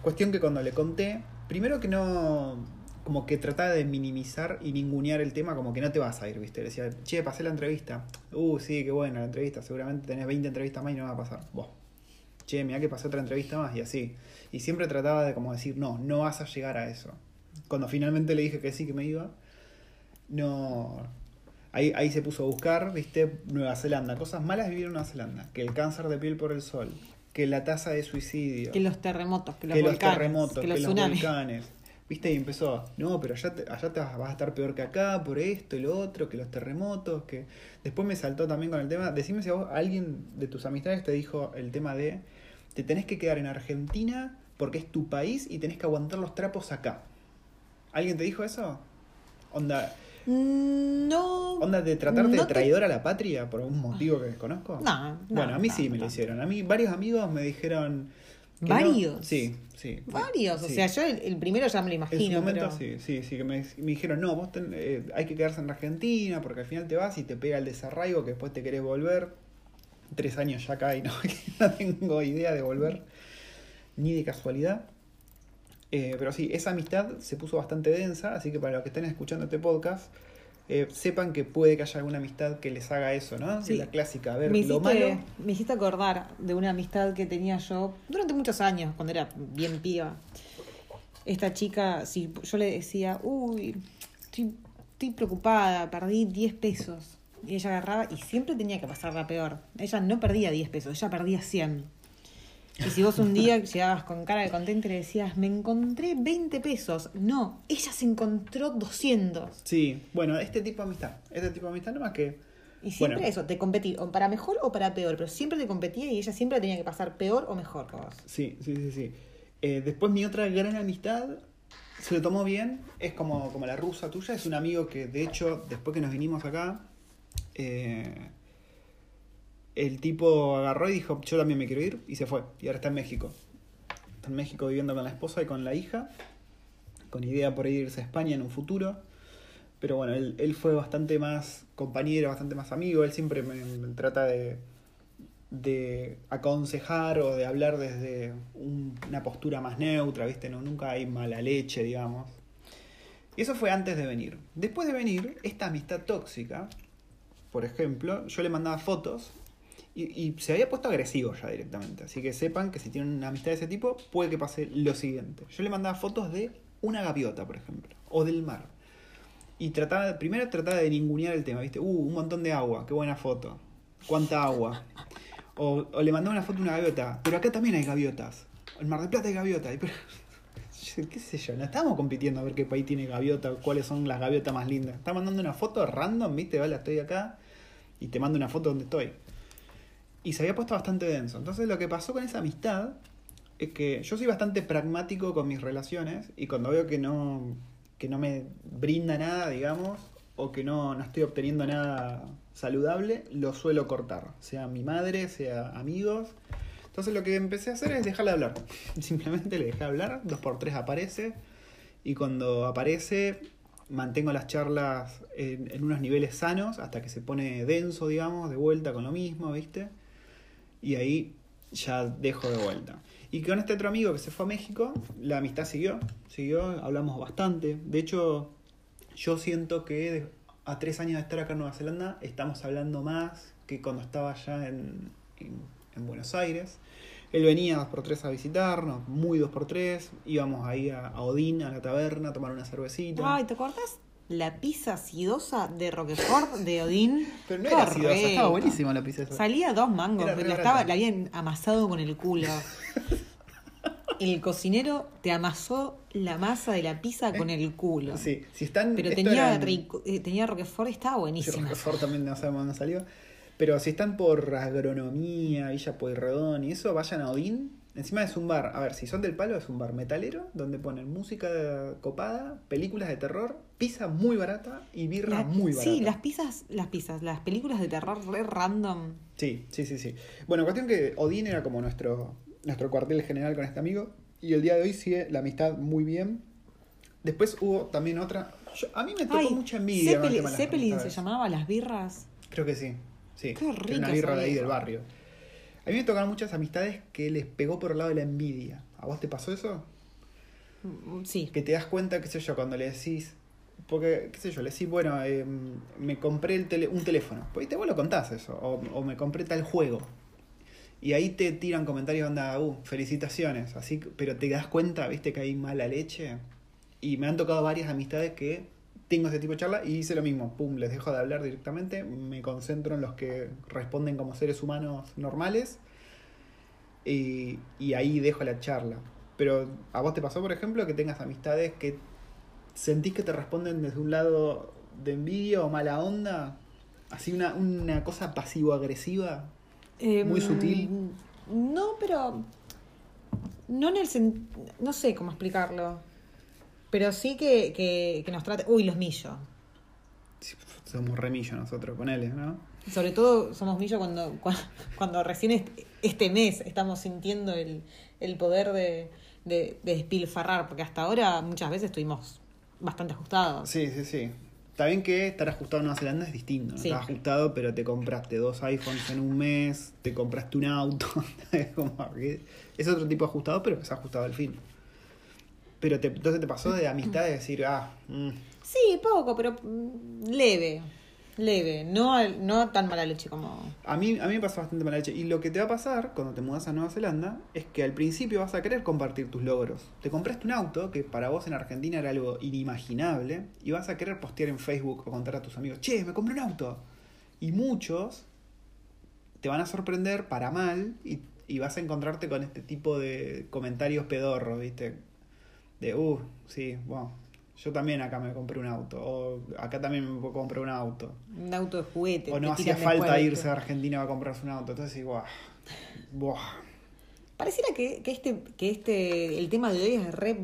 cuestión que cuando le conté, primero que no. Como que trataba de minimizar y ningunear el tema, como que no te vas a ir, ¿viste? Le decía, che, pasé la entrevista. Uh, sí, qué buena la entrevista. Seguramente tenés 20 entrevistas más y no va a pasar. Vos. Che, mira que pasé otra entrevista más y así. Y siempre trataba de como decir, no, no vas a llegar a eso. Cuando finalmente le dije que sí, que me iba, no. Ahí, ahí se puso a buscar, viste, Nueva Zelanda, cosas malas vivir en Nueva Zelanda, que el cáncer de piel por el sol, que la tasa de suicidio, Que los terremotos, que los que los volcanes, terremotos, que que los los tsunamis. volcanes. ¿Viste? Y empezó, no, pero allá, te- allá te vas, vas a estar peor que acá por esto y lo otro, que los terremotos, que... Después me saltó también con el tema, decime si a vos, alguien de tus amistades te dijo el tema de, te tenés que quedar en Argentina porque es tu país y tenés que aguantar los trapos acá. ¿Alguien te dijo eso? Onda, Mm, No. onda de tratarte no de te- traidor a la patria por algún motivo que desconozco. No, no, Bueno, a mí no, sí me lo hicieron. A mí varios amigos me dijeron... ¿Varios? Sí, sí. Varios. O sea, yo el, el primero ya me lo En su imagino. momento pero... sí, sí, sí, que me, me dijeron, no, vos ten- eh, hay que quedarse en Argentina porque al final te vas y te pega el desarraigo que después te querés volver. Tres años ya acá y no, no tengo idea de volver, ni de casualidad. Eh, pero sí, esa amistad se puso bastante densa, así que para los que estén escuchando este podcast, eh, sepan que puede que haya alguna amistad que les haga eso, ¿no? Sí. La clásica, a ver, me, lo malo. me hiciste acordar de una amistad que tenía yo durante muchos años, cuando era bien piba. Esta chica, si yo le decía, uy, estoy, estoy preocupada, perdí 10 pesos. Y ella agarraba y siempre tenía que pasarla peor. Ella no perdía 10 pesos, ella perdía 100. Y si vos un día llegabas con cara de contento y le decías, me encontré 20 pesos. No, ella se encontró 200. Sí, bueno, este tipo de amistad. Este tipo de amistad, nomás que. Y siempre Bueno. eso, te competí, o para mejor o para peor, pero siempre te competía y ella siempre tenía que pasar peor o mejor que vos. Sí, sí, sí, sí. Eh, después mi otra gran amistad se lo tomó bien, es como, como la rusa tuya, es un amigo que de hecho después que nos vinimos acá, eh, el tipo agarró y dijo, yo también me quiero ir y se fue. Y ahora está en México. Está en México viviendo con la esposa y con la hija, con idea por irse a España en un futuro. Pero bueno, él, él fue bastante más compañero, bastante más amigo, él siempre me, trata de, de aconsejar o de hablar desde un- una postura más neutra, ¿viste? No, nunca hay mala leche, digamos. Y eso fue antes de venir. Después de venir, esta amistad tóxica, por ejemplo, yo le mandaba fotos y, y se había puesto agresivo ya directamente. Así que sepan que si tienen una amistad de ese tipo, puede que pase lo siguiente. Yo le mandaba fotos de una gaviota, por ejemplo, o del mar. Y trataba, primero trataba de ningunear el tema, ¿viste? Uh, un montón de agua, qué buena foto. ¿Cuánta agua? O, o le mandaba una foto de una gaviota, pero acá también hay gaviotas. En Mar del Plata hay gaviotas. Pero- qué sé yo, no estamos compitiendo a ver qué país tiene gaviota, cuáles son las gaviotas más lindas. Está mandando una foto random, ¿viste? Vale, estoy acá y te mando una foto donde estoy. Y se había puesto bastante denso. Entonces lo que pasó con esa amistad es que yo soy bastante pragmático con mis relaciones y cuando veo que no, que no me brinda nada, digamos, o que no, no estoy obteniendo nada saludable, lo suelo cortar. Sea mi madre, sea amigos. Entonces lo que empecé a hacer es dejarle hablar. Simplemente le dejé hablar, dos por tres aparece. Y cuando aparece, mantengo las charlas en, unos niveles sanos hasta que se pone denso, digamos, de vuelta con lo mismo, ¿viste? Y ahí ya dejo de vuelta. Y con este otro amigo que se fue a México, la amistad siguió, siguió, hablamos bastante. De hecho, yo siento que a tres años de estar acá en Nueva Zelanda, estamos hablando más que cuando estaba allá en, en Buenos Aires. Él venía dos por tres a visitarnos, muy dos por tres. Íbamos ahí a, a Odín, a la taberna, a tomar una cervecita. Ay, ¿te acordás? La pizza acidosa de Roquefort de Odín. Pero no era acidosa, rico. estaba buenísima la pizza esa. Salía dos mangos, pero la, estaba, la habían amasado con el culo. El cocinero te amasó la masa de la pizza con el culo. Sí, si están. Pero tenía, era en- rico- eh, tenía Roquefort y estaba Sí, buenísima. Roquefort también no sabemos dónde salió. Pero si están por agronomía, Villa Pueyrredón y eso, vayan a Odín Encima es un bar, a ver, si son del palo, es un bar metalero donde ponen música copada, películas de terror, pizza muy barata y birra La- muy barata. Sí, las pizzas, las pizzas, las películas de terror re random. Sí, sí, sí, sí. Bueno, cuestión que Odín era como nuestro, nuestro cuartel general con este amigo y el día de hoy sigue la amistad muy bien. Después hubo también otra... yo- a mí me tocó Ay, mucha envidia. Zeppelin, Zeppelin se llamaba las birras. Creo que sí, sí. Qué era una rica birra de ahí del barrio. A mí me tocaron muchas amistades que les pegó por el lado de la envidia. ¿A vos te pasó eso? Mm, Sí. que te das cuenta, qué sé yo, cuando le decís, porque, qué sé yo, le decís, bueno, eh, me compré el tele- un teléfono, pues te vos lo contás eso, o, o me compré tal juego. Y ahí te tiran comentarios, onda, uh, felicitaciones, así, pero te das cuenta, viste, que hay mala leche. Y me han tocado varias amistades que tengo ese tipo de charla y hice lo mismo, pum, les dejo de hablar directamente, me concentro en los que responden como seres humanos normales y, y ahí dejo la charla. Pero a vos te pasó, por ejemplo, que tengas amistades que sentís que te responden desde un lado de envidia o mala onda, así una, una cosa pasivo-agresiva. Muy Em, sutil. No, pero. No en el sen- No sé cómo explicarlo. Pero sí que, que, que nos trate. Uy, los millos. Sí, Somos remillo nosotros con él, ¿no? Sobre todo somos millos cuando, cuando, cuando recién est- este mes estamos sintiendo el, el poder de, de, de despilfarrar, porque hasta ahora muchas veces estuvimos bastante ajustados. Sí, sí, sí. Está bien que estar ajustado en Nueva Zelanda es distinto. ¿no? Sí. Estás ajustado, pero te compraste dos iPhones en un mes, te compraste un auto. es como es otro tipo de ajustado, pero es ajustado al fin. Pero te, entonces te pasó de amistad de decir, ah, mm, Sí, poco, pero mm, leve. Leve. No, no tan mala leche como. A mí, a mí me pasó bastante mala leche. Y lo que te va a pasar cuando te mudas a Nueva Zelanda es que al principio vas a querer compartir tus logros. Te compraste un auto que para vos en Argentina era algo inimaginable y vas a querer postear en Facebook o contar a tus amigos, che, me compré un auto. Y muchos te van a sorprender para mal y, y vas a encontrarte con este tipo de comentarios pedorros, ¿viste? De, uh, sí, bueno, yo también acá me compré un auto. O acá también me comprar un auto. Un auto de juguete. O no hacía falta irse a Argentina a comprarse un auto. Entonces, igual. Buah. Pareciera que, que este, que este, el tema de hoy es re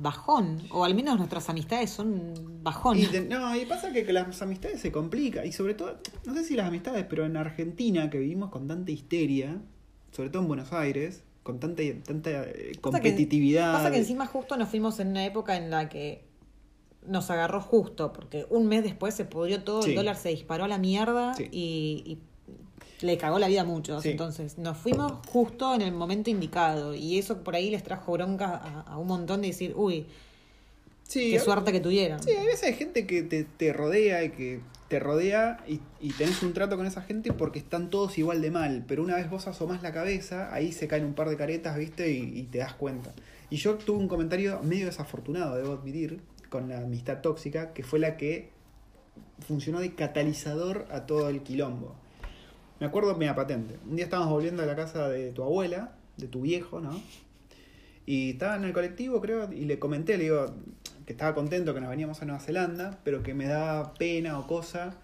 bajón, o al menos nuestras amistades son bajón. Y te- no, y pasa que, que las amistades se complican. Y sobre todo, no sé si las amistades, pero en Argentina, que vivimos con tanta histeria, sobre todo en Buenos Aires, con tanta, tanta eh, Pasa que- competitividad. Pasa que encima justo nos fuimos en una época en la que nos agarró justo, porque un mes después se pudrió todo, Sí. el dólar se disparó a la mierda Sí. y, y le cagó la vida a muchos. Sí. Entonces nos fuimos justo en el momento indicado y eso por ahí les trajo bronca a, a un montón de decir, uy, Sí, qué a- suerte que tuvieron. Sí, hay veces hay gente que te, te rodea y que te rodea y, y tenés un trato con esa gente porque están todos igual de mal. Pero una vez vos asomás la cabeza, ahí se caen un par de caretas, ¿viste? Y, te das cuenta. Y yo tuve un comentario medio desafortunado, debo admitir, con la amistad tóxica, que fue la que funcionó de catalizador a todo el quilombo. Me acuerdo, mira, patente. Un día estábamos volviendo a la casa de tu abuela, de tu viejo, ¿no? Y estaba en el colectivo, creo, y le comenté, le digo, que estaba contento que nos veníamos a Nueva Zelanda, pero que me da pena o cosa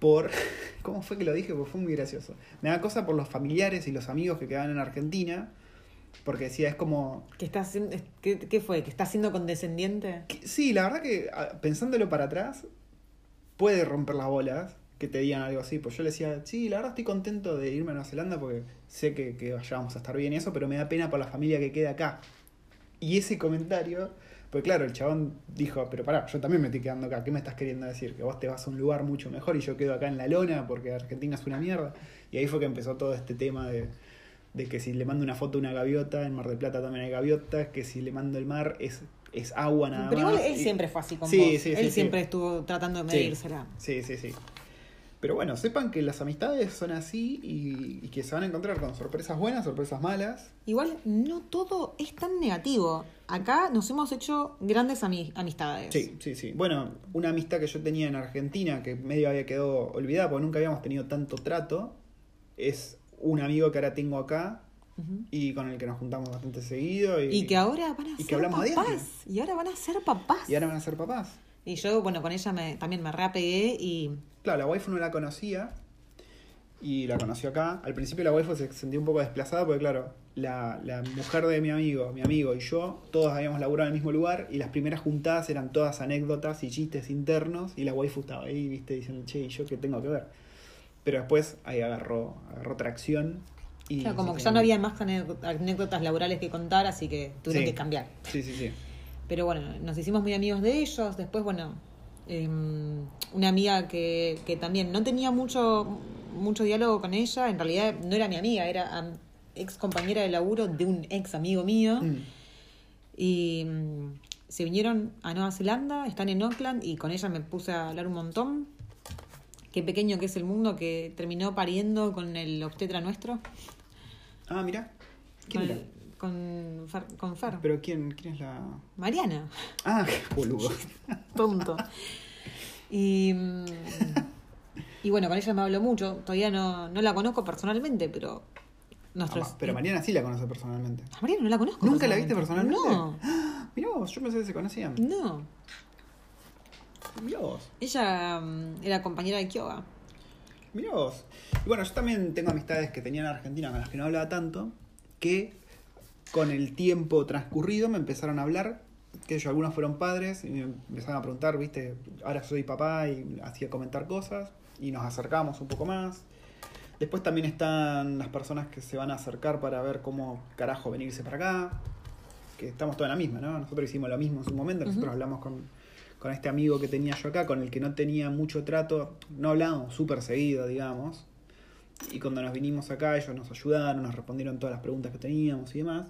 por... ¿Cómo fue que lo dije? Porque fue muy gracioso. Me da cosa por los familiares y los amigos que quedaban en Argentina, porque decía, es como... ¿Qué, está qué, qué fue? ¿Que está siendo condescendiente? que- Sí, la verdad que pensándolo para atrás, puede romper las bolas que te digan algo así. Pues yo le decía, sí, la verdad estoy contento de irme a Nueva Zelanda porque sé que, que vayamos a estar bien y eso, pero me da pena por la familia que queda acá. Y ese comentario, pues claro, el chabón dijo, pero pará, yo también me estoy quedando acá, ¿qué me estás queriendo decir? Que vos te vas a un lugar mucho mejor y yo quedo acá en la lona porque Argentina es una mierda. Y ahí fue que empezó todo este tema de, de que si le mando una foto a una gaviota, en Mar del Plata también hay gaviotas, que si le mando el mar es, es agua nada Pero más. igual él Y- siempre fue así con Sí, vos. sí, sí, él sí. siempre estuvo tratando de medírsela. Sí, sí, sí. Pero bueno, sepan que las amistades son así y, y que se van a encontrar con sorpresas buenas, sorpresas malas. Igual no todo es tan negativo. Acá nos hemos hecho grandes ami- amistades. Sí, sí, sí. Bueno, una amistad que yo tenía en Argentina que medio había quedado olvidada porque nunca habíamos tenido tanto trato, es un amigo que ahora tengo acá y con el que nos juntamos bastante seguido. Y, Y que ahora van a y que ser papás. Y ahora van a ser papás. y ahora van a ser papás. Y yo, bueno, con ella me, también me reapegué y Claro, la waifu no la conocía y la conoció acá. Al principio la waifu se sentía un poco desplazada porque, claro, la, la mujer de mi amigo, mi amigo y yo, todos habíamos laburado en el mismo lugar y las primeras juntadas eran todas anécdotas y chistes internos y la waifu estaba ahí, viste, diciendo, che, ¿y yo qué tengo que ver? Pero después ahí agarró, agarró tracción. Y Claro, como que ya no quedó. había más anécdot- anécdotas laborales que contar, así que tuvieron Sí. que cambiar. Sí, sí, sí. Pero bueno, nos hicimos muy amigos de ellos. Después, bueno, em, una amiga que, que también no tenía mucho, mucho diálogo con ella. En realidad no era mi amiga, era ex compañera de laburo de un ex amigo mío. Mm. Y mm, se vinieron a Nueva Zelanda, están en Auckland y con ella me puse a hablar un montón. Qué pequeño que es el mundo que terminó pariendo con el obstetra nuestro. Ah, mira. ¿Quién con, era? Con Fer. Con Fer. ¿Pero quién, quién es la...? Mariana. Ah, qué boludo. Tonto. Y, y bueno, con ella me hablo mucho. Todavía no, no la conozco personalmente, pero nuestros. Ah, pero Mariana sí la conoce personalmente. A Mariana no la conozco. ¿Nunca la viste personalmente? No, Mirá vos, yo pensé que se conocían. no. Mirá vos. Ella mm, era compañera de Kyoga. Mirá vos. Y bueno, yo también tengo amistades que tenía en Argentina con las que no hablaba tanto, que con el tiempo transcurrido me empezaron a hablar, que ellos algunos fueron padres y me empezaron a preguntar, viste, ahora soy papá y hacía comentar cosas y nos acercamos un poco más. Después también están las personas que se van a acercar para ver cómo carajo venirse para acá, que estamos todos en la misma, ¿no? Nosotros hicimos lo mismo en su momento, nosotros hablamos con, con este amigo que tenía yo acá, con el que no tenía mucho trato, no hablábamos súper seguido, digamos. Y cuando nos vinimos acá, ellos nos ayudaron, nos respondieron todas las preguntas que teníamos y demás.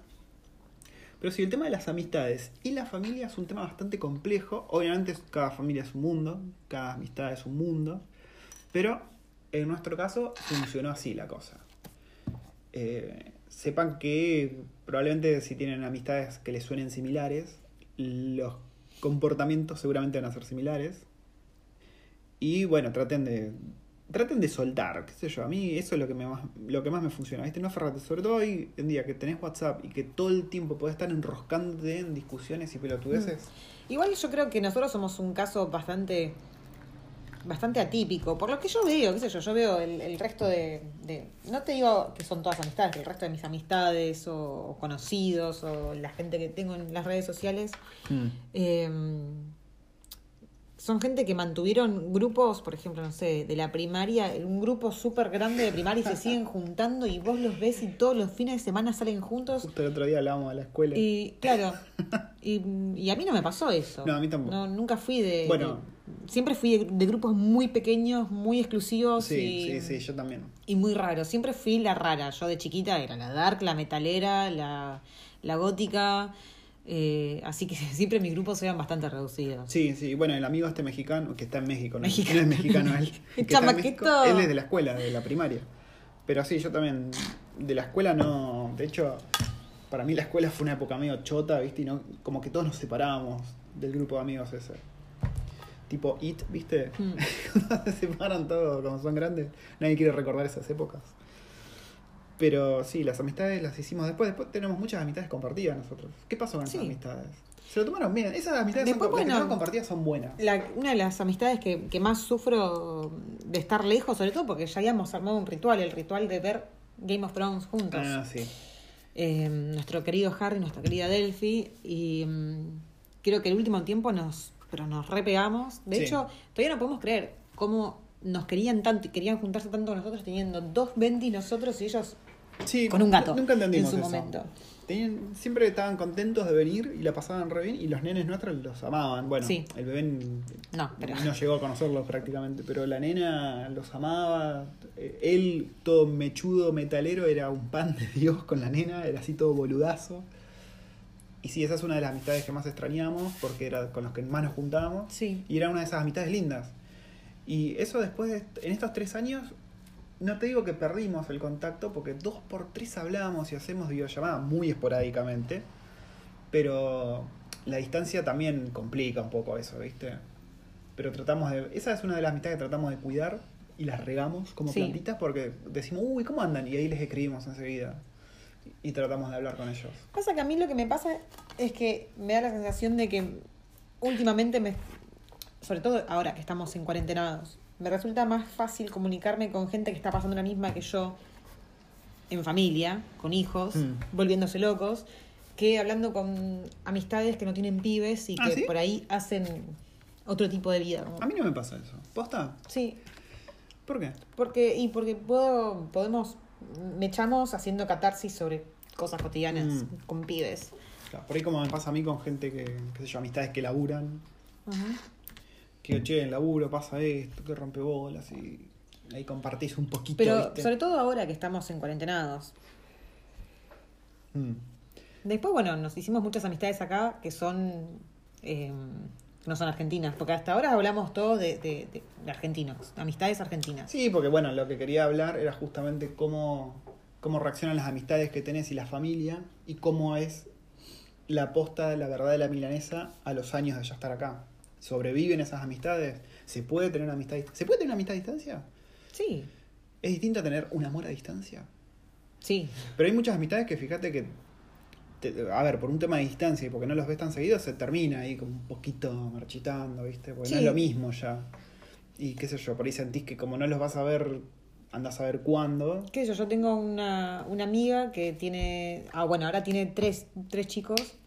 Pero sí, el tema de las amistades y la familia es un tema bastante complejo. Obviamente cada familia es un mundo, cada amistad es un mundo. Pero en nuestro caso funcionó así la cosa. Eh, sepan que probablemente si tienen amistades que les suenen similares, los comportamientos seguramente van a ser similares. Y bueno, traten de traten de soltar, qué sé yo, a mí eso es lo que, me más, lo que más me funciona, ¿viste? No aferrate, sobre todo hoy en día que tenés WhatsApp y que todo el tiempo podés estar enroscándote en discusiones y pelotudeces. Igual yo creo que nosotros somos un caso bastante bastante atípico. Por lo que yo veo, qué sé yo, yo veo el, el resto de, de- No te digo que son todas amistades, el resto de mis amistades o, o conocidos o la gente que tengo en las redes sociales Mm. eh, son gente que mantuvieron grupos, por ejemplo, no sé, de la primaria, un grupo súper grande de primaria y se siguen juntando y vos los ves y todos los fines de semana salen juntos. Justo el otro día hablábamos de la escuela. Y claro, y, y a mí no me pasó eso. No, a mí tampoco. No, nunca fui de... Bueno. de- siempre fui de, de grupos muy pequeños, muy exclusivos sí, y, sí, sí, yo también. y muy raros. Siempre fui la rara. Yo de chiquita era la dark, la metalera, la, la gótica. Eh, así que siempre mis grupos eran bastante reducidos. Sí, sí, bueno, el amigo este mexicano, que está en México, ¿no? Mexicano. No es mexicano él. que está en Chamaquito. México, él es de la escuela, de la primaria. Pero sí, yo también, de la escuela no, de hecho, para mí la escuela fue una época medio chota, ¿viste? Y no, como que todos nos separábamos del grupo de amigos ese. Tipo IT, ¿viste? Mm. Se separan todos cuando son grandes. Nadie quiere recordar esas épocas. Pero sí, las amistades las hicimos después. Después tenemos muchas amistades compartidas nosotros. ¿Qué pasó con esas Sí. amistades? Se lo tomaron bien. Esas amistades son, Después, las que son compartidas son buenas. La- una de las amistades que, que más sufro de estar lejos, sobre todo porque ya habíamos armado un ritual, el ritual de ver Game of Thrones juntos. Ah, sí. Eh, nuestro querido Harry, nuestra querida Delphi, y mm, creo que el último tiempo nos, pero nos repegamos. De Sí. hecho, todavía no podemos creer cómo nos querían tanto y querían juntarse tanto con nosotros teniendo dos Bendy nosotros y ellos Sí, con un gato Nunca entendimos en su eso. momento. Tenían- siempre estaban contentos de venir y la pasaban re bien y los nenes nuestros los amaban. Bueno, Sí. el bebé n- No, pero- no llegó a conocerlos prácticamente, pero la nena los amaba. Eh, Él, todo mechudo, metalero, era un pan de Dios con la nena, era así todo boludazo. Y sí, esa es una de las amistades que más extrañamos porque era con los que más nos juntábamos. Sí. Y era una de esas amistades lindas. Y eso después, de, en estos tres años, no te digo que perdimos el contacto, porque dos por tres hablamos y hacemos videollamadas muy esporádicamente. Pero la distancia también complica un poco eso, ¿viste? Pero tratamos de. Esa es una de las amistades que tratamos de cuidar y las regamos como Sí. plantitas porque decimos, uy, ¿cómo andan? Y ahí les escribimos enseguida. Y tratamos de hablar con ellos. Pasa que a mí lo que me pasa es que me da la sensación de que últimamente me sobre todo ahora que estamos en cuarentenados, me resulta más fácil comunicarme con gente que está pasando la misma que yo en familia, con hijos, Mm. volviéndose locos, que hablando con amistades que no tienen pibes y ¿Ah, que sí? por ahí hacen otro tipo de vida. como- A mí no me pasa eso. ¿Posta? Sí, ¿Por qué? porque, y porque puedo, podemos, me echamos haciendo catarsis sobre cosas cotidianas Mm. con pibes. Claro, por ahí como me pasa a mí con gente que, qué sé yo, amistades que laburan. Que, che, en laburo pasa esto, que rompe bolas y ahí compartís un poquito, Pero ¿viste? sobre todo ahora que estamos en cuarentenados. Mm. Después, bueno, nos hicimos muchas amistades acá que son eh, no son argentinas, porque hasta ahora hablamos todos de, de- de- de argentinos, amistades argentinas. Sí, porque bueno, lo que quería hablar era justamente cómo, cómo reaccionan las amistades que tenés y la familia y cómo es la posta de la verdad de la milanesa a los años de ya estar acá. ¿Sobreviven esas amistades? ¿Se puede tener una amistad ¿Se puede tener una amistad a distancia? Sí, ¿Es distinto a tener un amor a distancia? sí. Pero hay muchas amistades que fíjate que, te- a ver, por un tema de distancia y porque no los ves tan seguidos, se termina ahí como un poquito marchitando, ¿viste? Porque no es lo mismo ya. Y qué sé yo, por ahí sentís que como no los vas a ver, andás a ver cuándo. ¿Qué sé yo? Yo tengo una, una amiga que tiene, ah, bueno, ahora tiene tres, tres chicos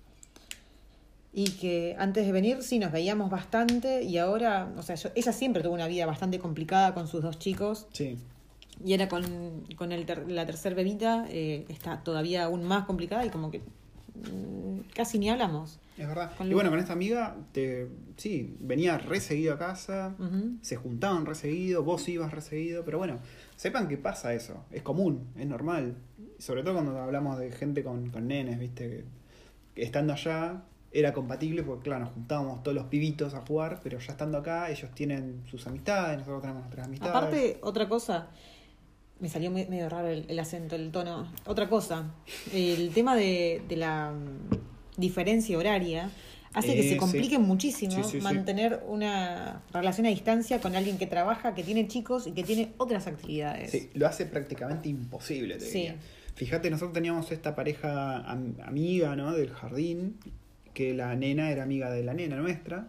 y que antes de venir sí nos veíamos bastante y ahora, o sea, yo- ella siempre tuvo una vida bastante complicada con sus dos chicos Sí. y ahora con, con el ter- la tercer bebita eh, está todavía aún más complicada y como que mm, casi ni hablamos. Es verdad. Con y bueno, con esta amiga, te, sí, venía re seguido a casa, se juntaban re seguido, vos ibas re seguido, pero bueno, sepan que pasa eso, es común, es normal. Sobre todo cuando hablamos de gente con, con nenes, viste, que, que estando allá era compatible porque claro, nos juntábamos todos los pibitos a jugar, pero ya estando acá ellos tienen sus amistades, nosotros tenemos nuestras amistades. Aparte, otra cosa, me salió me- medio raro el, el acento, el tono. Otra cosa, el tema de, de la mm, diferencia horaria hace que Eh, se sí. complique muchísimo Sí, sí, sí. mantener una relación a distancia con alguien que trabaja, que tiene chicos y que tiene otras actividades. Sí, lo hace prácticamente imposible, te Sí. diría. Fíjate, nosotros teníamos esta pareja am- amiga, ¿no? Del jardín, que la nena era amiga de la nena nuestra.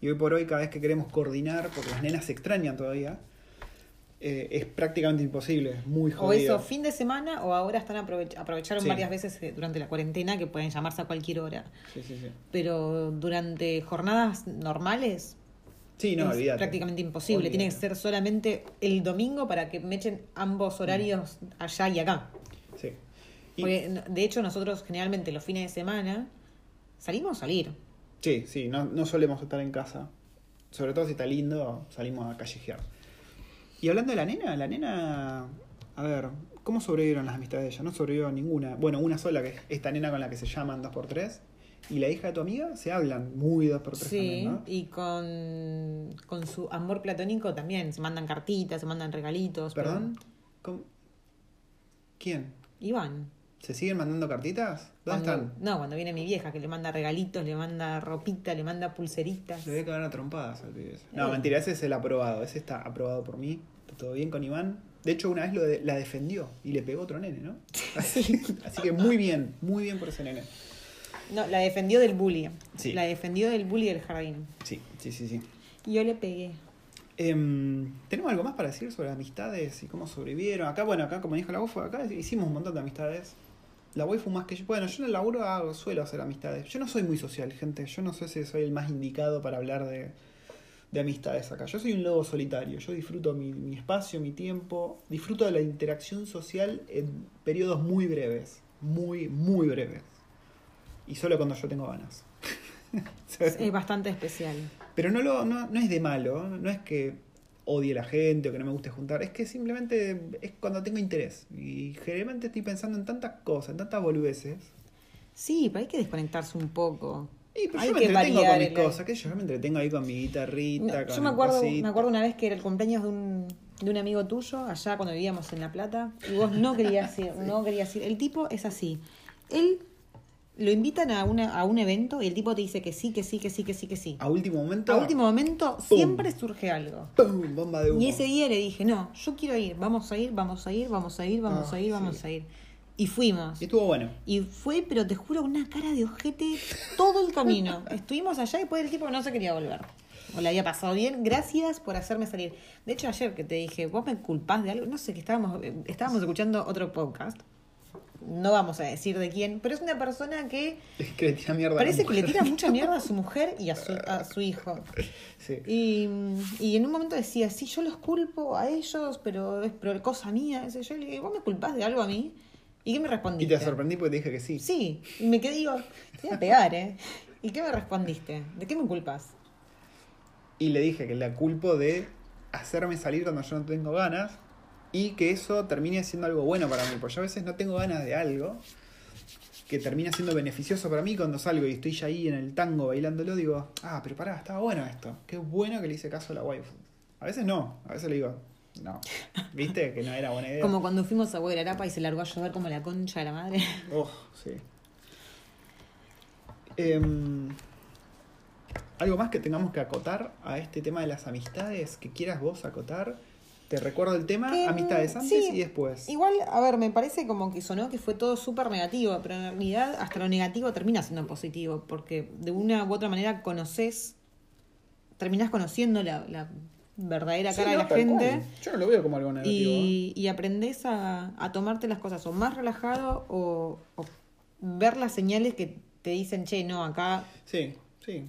Y hoy por hoy, cada vez que queremos coordinar, porque las nenas se extrañan todavía, eh, es prácticamente imposible, es muy O jodido. eso, fin de semana, o ahora están aprovech- aprovecharon Sí. varias veces eh, durante la cuarentena que pueden llamarse a cualquier hora. Sí, sí, sí. Pero durante jornadas normales Sí, no, es prácticamente imposible. Tiene que ser solamente el domingo para que me echen ambos horarios allá y acá. Sí. Y- Porque, de hecho, nosotros generalmente los fines de semana salimos a salir. Sí, sí, no, no solemos estar en casa. Sobre todo si está lindo, salimos a callejear. Y hablando de la nena, la nena, a ver, ¿cómo sobrevivieron las amistades de ella? No sobrevivió ninguna. Bueno, una sola, que es esta nena con la que se llaman dos por tres Y la hija de tu amiga se hablan muy dos por tres Sí, también, ¿no? y con, con su amor platónico también. Se mandan cartitas, se mandan regalitos. pero- ¿Perdón? ¿Cómo? ¿Quién? Iván. ¿Se siguen mandando cartitas? ¿Dónde Cuando- están? No, cuando viene mi vieja, que le manda regalitos, le manda ropita, le manda pulseritas. Le voy a cagar a trompadas al pibe. No, Eh. mentira, ese es el aprobado. Ese está aprobado por mí. Está todo bien con Iván. De hecho, una vez lo de- la defendió y le pegó otro nene, ¿no? Así, así que muy bien, muy bien por ese nene. No, la defendió del bully. Sí. La defendió del bully del jardín. Sí, sí, sí, sí. Y yo le pegué. Em, ¿Tenemos algo más para decir sobre amistades y cómo sobrevivieron? Acá, bueno, acá como dijo la waifu, acá hicimos un montón de amistades. La waifu más que yo. Bueno, yo en el laburo hago- suelo hacer amistades. Yo no soy muy social, gente. Yo no sé si soy el más indicado para hablar de, de amistades acá. Yo soy un lobo solitario. Yo disfruto mi, mi espacio, mi tiempo. Disfruto de la interacción social en periodos muy breves. Muy, muy breves. Y solo cuando yo tengo ganas. Es, es bastante especial. Pero no, lo, no, no es de malo, no es que odie la gente o que no me guste juntar, es que simplemente es cuando tengo interés. Y generalmente estoy pensando en tantas cosas, en tantas boludeces. Sí, pero hay que desconectarse un poco. Y pero Hay yo me que entretengo con mis el- cosas, que yo me entretengo ahí con mi guitarrita, No, con yo me acuerdo, cosita. me acuerdo una vez que era el cumpleaños de un, de un amigo tuyo, allá cuando vivíamos en La Plata, y vos no querías ir, no querías ir. El tipo es así. Él lo invitan a, una, a un evento y el tipo te dice que sí, que sí, que sí, que sí, que sí. A último momento. A último momento ¡Pum! siempre surge algo. ¡pum! Bomba de humo. Y ese día le dije, no, yo quiero ir, vamos a ir, vamos a ir, vamos a ir, vamos Ah, a ir, vamos sí. a ir. Y fuimos. Y estuvo bueno. Y fue, pero te juro, una cara de ojete todo el camino. Estuvimos allá y después el tipo no se quería volver. o la había pasado bien. Gracias por hacerme salir. De hecho, ayer que te dije, vos me culpás de algo, no sé, que estábamos, eh, estábamos escuchando otro podcast. No vamos a decir de quién, pero es una persona que que le tira mierda a parece que le tira mucha mierda a su mujer y a su, a su hijo. Sí. Y, y en un momento decía, sí, yo los culpo a ellos, pero es pero cosa mía. Ese yo le dije, ¿vos me culpás de algo a mí? ¿Y qué me Y respondiste? te sorprendí porque te dije que sí. Sí, y me quedé, digo, te voy a pegar, ¿eh? ¿Y qué me respondiste? ¿De qué me culpas? Y le dije que la culpo de hacerme salir cuando yo no tengo ganas y que eso termine siendo algo bueno para mí. Porque yo a veces no tengo ganas de algo que termina siendo beneficioso para mí cuando salgo y estoy ya ahí en el tango bailándolo. Digo, ah, pero pará, estaba bueno esto. Qué bueno que le hice caso a la waifu. A veces no, a veces le digo, no. ¿Viste? Que no era buena idea. Como cuando fuimos a Huegrarapa y se largó a llover como la concha de la madre. Oh, sí. Em, ¿Algo más que tengamos que acotar a este tema de las amistades? ¿Que quieras vos acotar? Te recuerdo el tema, Que, amistades antes sí, y después. Igual, a ver, me parece como que sonó que fue todo súper negativo, pero en realidad hasta lo negativo termina siendo positivo, porque de una u otra manera conoces, terminás conociendo la, la verdadera Sí, cara no, de la gente. cual. Yo no lo veo como algo negativo. ¿eh? Y, y aprendés a, a tomarte las cosas o más relajado o, o ver las señales que te dicen, che, no, acá Sí, sí.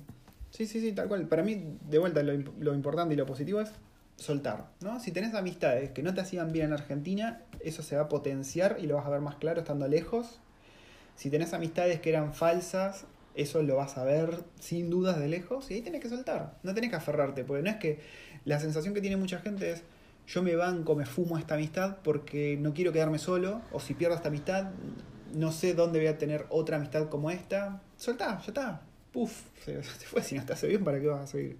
Sí, sí, sí, tal cual. Para mí, de vuelta, lo, lo importante y lo positivo es soltar, ¿no? Si tenés amistades que no te hacían bien en Argentina, eso se va a potenciar y lo vas a ver más claro estando lejos. Si tenés amistades que eran falsas, eso lo vas a ver sin dudas de lejos y ahí tenés que soltar. No tenés que aferrarte, porque no es que la sensación que tiene mucha gente es yo me banco, me fumo esta amistad porque no quiero quedarme solo, o si pierdo esta amistad, no sé dónde voy a tener otra amistad como esta. Soltá, ya está. Puf, se, fue. Si no te hace bien, ¿para qué vas a seguir?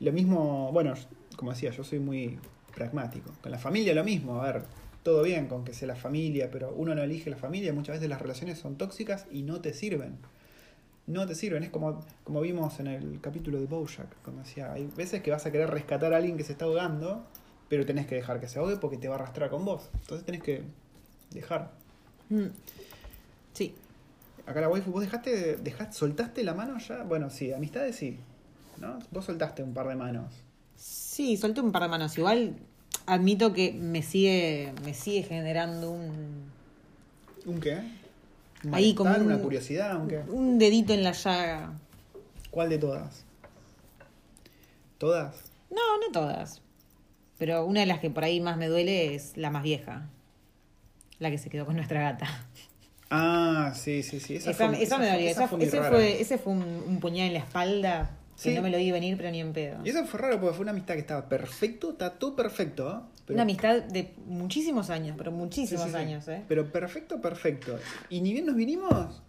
Lo mismo, bueno, como decía, yo soy muy pragmático. Con la familia lo mismo, a ver, todo bien con que sea la familia, pero uno no elige la familia, muchas veces las relaciones son tóxicas y no te sirven. No te sirven, es como, como vimos en el capítulo de Bojack, cuando decía, hay veces que vas a querer rescatar a alguien que se está ahogando, pero tenés que dejar que se ahogue porque te va a arrastrar con vos. Entonces tenés que dejar. mm, sí. Acá la waifu, ¿vos dejaste, dejaste, soltaste la mano ya? Bueno, sí, amistades sí. ¿No? Vos soltaste un par de manos. Sí, solté un par de manos. Igual admito que me sigue, me sigue generando un, ¿Un qué? ¿Un Ahí como un- una curiosidad, un qué? un dedito en la llaga. ¿Cuál de todas? ¿Todas? No, no todas. Pero una de las que por ahí más me duele es la más vieja. La que se quedó con nuestra gata. Ah, sí, sí, sí. Esa, Esa, fue, esa me dolió. ese, fue, ese fue un, un puñal en la espalda que Sí. no me lo vi venir, pero ni en pedo. Y eso fue raro porque fue una amistad que estaba perfecto, está todo perfecto. ¿eh? Pero- Una amistad de muchísimos años, pero muchísimos sí, sí. años, ¿eh? Pero perfecto, perfecto. Y ni bien nos vinimos,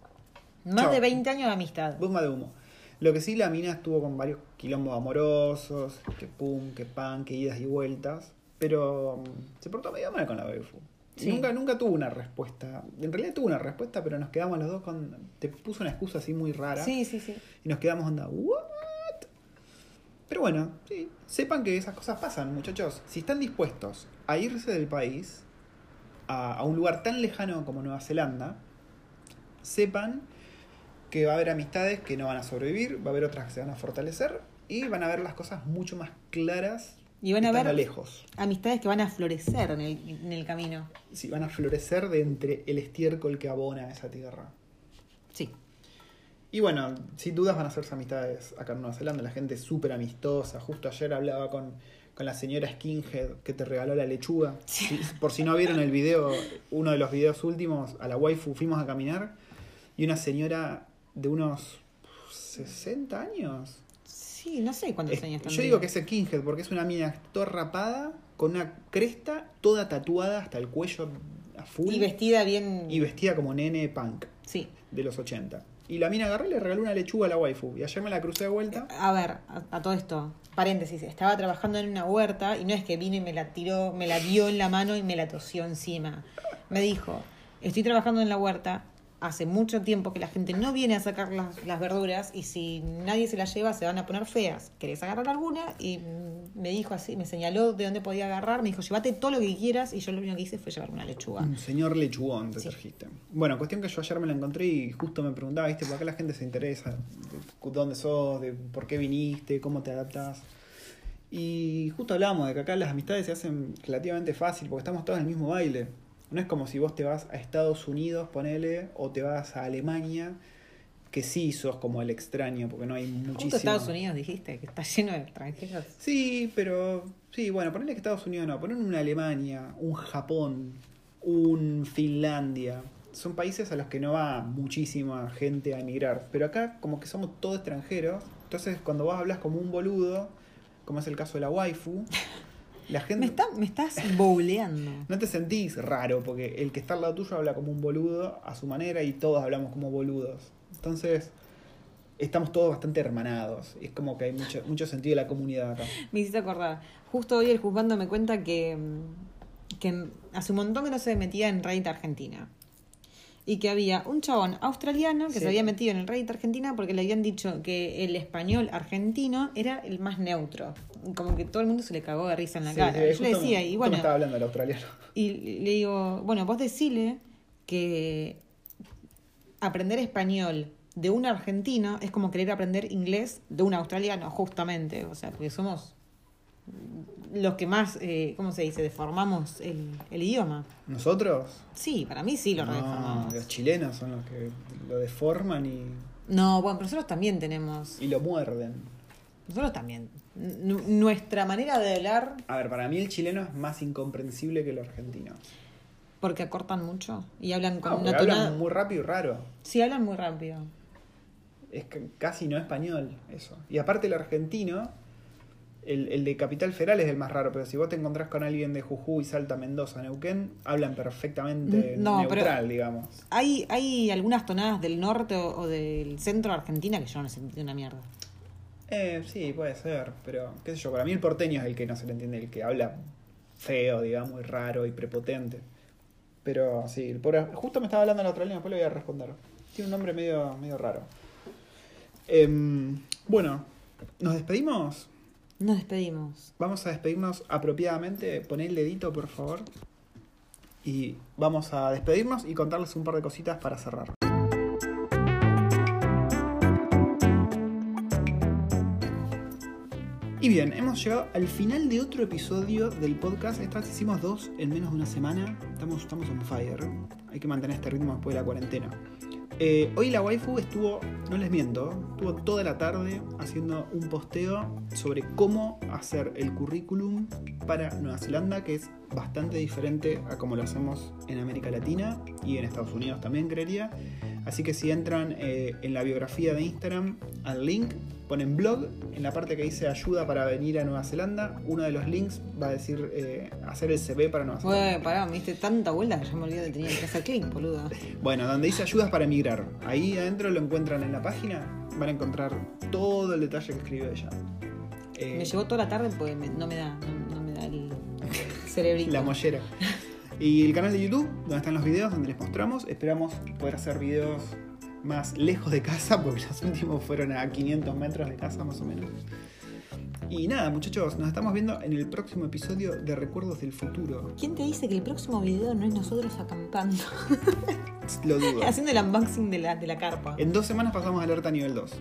Más de 20 años de amistad. bomba de humo. Lo que sí, la mina estuvo con varios quilombos amorosos, que pum, que pan, que idas y vueltas. Pero mm, se portó medio mal con la waifu. Y Sí. Nunca, nunca tuvo una respuesta. En realidad tuvo una respuesta, pero nos quedamos los dos con. Te puso una excusa así muy rara. Sí, sí, sí. Y nos quedamos onda, ¿what? Pero bueno, sí, sepan que esas cosas pasan, muchachos. Si están dispuestos a irse del país a, a un lugar tan lejano como Nueva Zelanda, sepan que va a haber amistades que no van a sobrevivir, va a haber otras que se van a fortalecer y van a ver las cosas mucho más claras Y van a ver lejos. amistades que van a florecer en el, en el camino. Sí, van a florecer de entre el estiércol que abona esa tierra. Sí. Y bueno, sin dudas van a hacerse amistades acá en Nueva Zelanda, la gente es súper amistosa. Justo ayer hablaba con, con la señora Skinhead que te regaló la lechuga. Si- por si no vieron el video, uno de los videos últimos, a la waifu fuimos a caminar y una señora de unos 60 años. Sí, no sé cuántos Es- años yo digo que es Skinhead porque es una mina toda rapada, con una cresta toda tatuada hasta el cuello a full Y vestida bien. y vestida como nene punk Sí. de los 80. Y la mina agarró y le regaló una lechuga a la waifu. Y ayer me la crucé de vuelta. A ver, a, a todo esto, paréntesis, estaba trabajando en una huerta y no es que vino y me la tiró, me la dio en la mano y me la tosió encima. Me dijo, estoy trabajando en la huerta, hace mucho tiempo que la gente no viene a sacar las, las verduras y si nadie se las lleva se van a poner feas. ¿Querés agarrar alguna? Y me dijo así, me señaló de dónde podía agarrar, me dijo, llévate todo lo que quieras y yo lo único que hice fue llevar una lechuga. Un señor lechugón te Sí. trajiste. Bueno, cuestión que yo ayer me la encontré y justo me preguntaba, ¿viste? ¿Por qué la gente se interesa? De ¿Dónde sos? ¿De por qué viniste? ¿Cómo te adaptas? Y justo hablábamos de que acá las amistades se hacen relativamente fácil porque estamos todos en el mismo baile. No es como si vos te vas a Estados Unidos, ponele, o te vas a Alemania, que sí sos como el extraño, porque no hay muchísimo. Estados Unidos dijiste que está lleno de extranjeros. Sí, pero sí, bueno, ponele que Estados Unidos no, poner una Alemania, un Japón, un Finlandia. Son países a los que no va muchísima gente a emigrar. Pero acá como que somos todos extranjeros. Entonces cuando vos hablas como un boludo, como es el caso de la waifu, la gente... Me, está, me estás bouleando. No te sentís raro, porque el que está al lado tuyo habla como un boludo a su manera y todos hablamos como boludos. Entonces, estamos todos bastante hermanados. Es como que hay mucho, mucho sentido de la comunidad acá. Me hiciste acordar. Justo hoy el juzgando me cuenta que, que hace un montón que no se metía en Reddit Argentina. Y que había un chabón australiano que Sí. se había metido en el Reddit Argentina porque le habían dicho que el español argentino era el más neutro. Como que todo el mundo se le cagó de risa en la Sí, cara. sí, Yo le decía, me- y bueno, estaba hablando el australiano. y le digo, bueno, vos decile que aprender español de un argentino es como querer aprender inglés de un australiano, justamente. O sea, porque somos los que más, eh, ¿cómo se dice? Deformamos el, el idioma. ¿Nosotros? Sí, para mí sí lo No, deformamos. los chilenos son los que lo deforman y, No, bueno, pero nosotros también tenemos. y lo muerden. Nosotros también. N- nuestra manera de hablar, A ver, para mí el chileno es más incomprensible que el argentino. porque acortan mucho y hablan con No, una tonada. hablan muy rápido y raro. Sí, hablan muy rápido. Es que casi no español eso. Y aparte el argentino, el, el de Capital Federal es el más raro, pero si vos te encontrás con alguien de Jujuy, Salta, Mendoza, Neuquén, hablan perfectamente Mm, no, neutral, digamos. Hay, hay algunas tonadas del norte o, o del centro de Argentina que yo no sé una mierda. Eh, sí, puede ser, pero qué sé yo, para mí el porteño es el que no se le entiende, el que habla feo, digamos, y raro y prepotente. Pero sí, el pobre- justo me estaba hablando el australiano, después le voy a responder. Tiene un nombre medio, medio raro. Em, bueno, ¿nos despedimos? Nos despedimos. Vamos a despedirnos apropiadamente. Poné el dedito, por favor. Y vamos a despedirnos y contarles un par de cositas para cerrar. Y bien, hemos llegado al final de otro episodio del podcast. Esta hicimos dos en menos de una semana. Estamos, estamos on fire. Hay que mantener este ritmo después de la cuarentena. Eh, hoy la waifu estuvo, no les miento, estuvo toda la tarde haciendo un posteo sobre cómo hacer el currículum para Nueva Zelanda, que es bastante diferente a como lo hacemos en América Latina y en Estados Unidos también, creería. Así que si entran eh, en la biografía de Instagram al link, ponen blog, en la parte que dice ayuda para venir a Nueva Zelanda, uno de los links va a decir eh, hacer el CV para Nueva Zelanda. Güey, pará, me diste tanta vuelta que ya me olvidé de tenía que hacer clic, boludo. Bueno, donde dice ayudas para emigrar. Ahí adentro lo encuentran en la página. Van a encontrar todo el detalle que escribió ella. Eh, Me llevó toda la tarde porque me- no me da, no, no me da el cerebrito. la mollera. Y el canal de YouTube, donde están los videos, donde les mostramos. Esperamos poder hacer videos más lejos de casa, porque los últimos fueron a 500 metros de casa más o menos. Y nada, muchachos, nos estamos viendo en el próximo episodio de Recuerdos del Futuro. ¿Quién te dice que el próximo video no es nosotros acampando? Lo dudo. Haciendo el unboxing de la, de la carpa. En dos semanas pasamos a alerta nivel 2.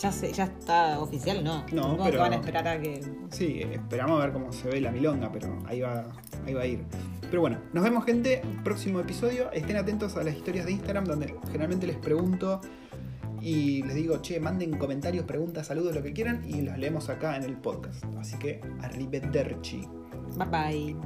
Ya, está oficial, ¿no? No, pero- que van a esperar a que. Sí, esperamos a ver cómo se ve la milonga, pero ahí va, ahí va a ir. Pero bueno, nos vemos gente, próximo episodio. Estén atentos a las historias de Instagram donde generalmente les pregunto y les digo, che, manden comentarios, preguntas, saludos, lo que quieran y los leemos acá en el podcast. Así que arrivederci. Bye bye.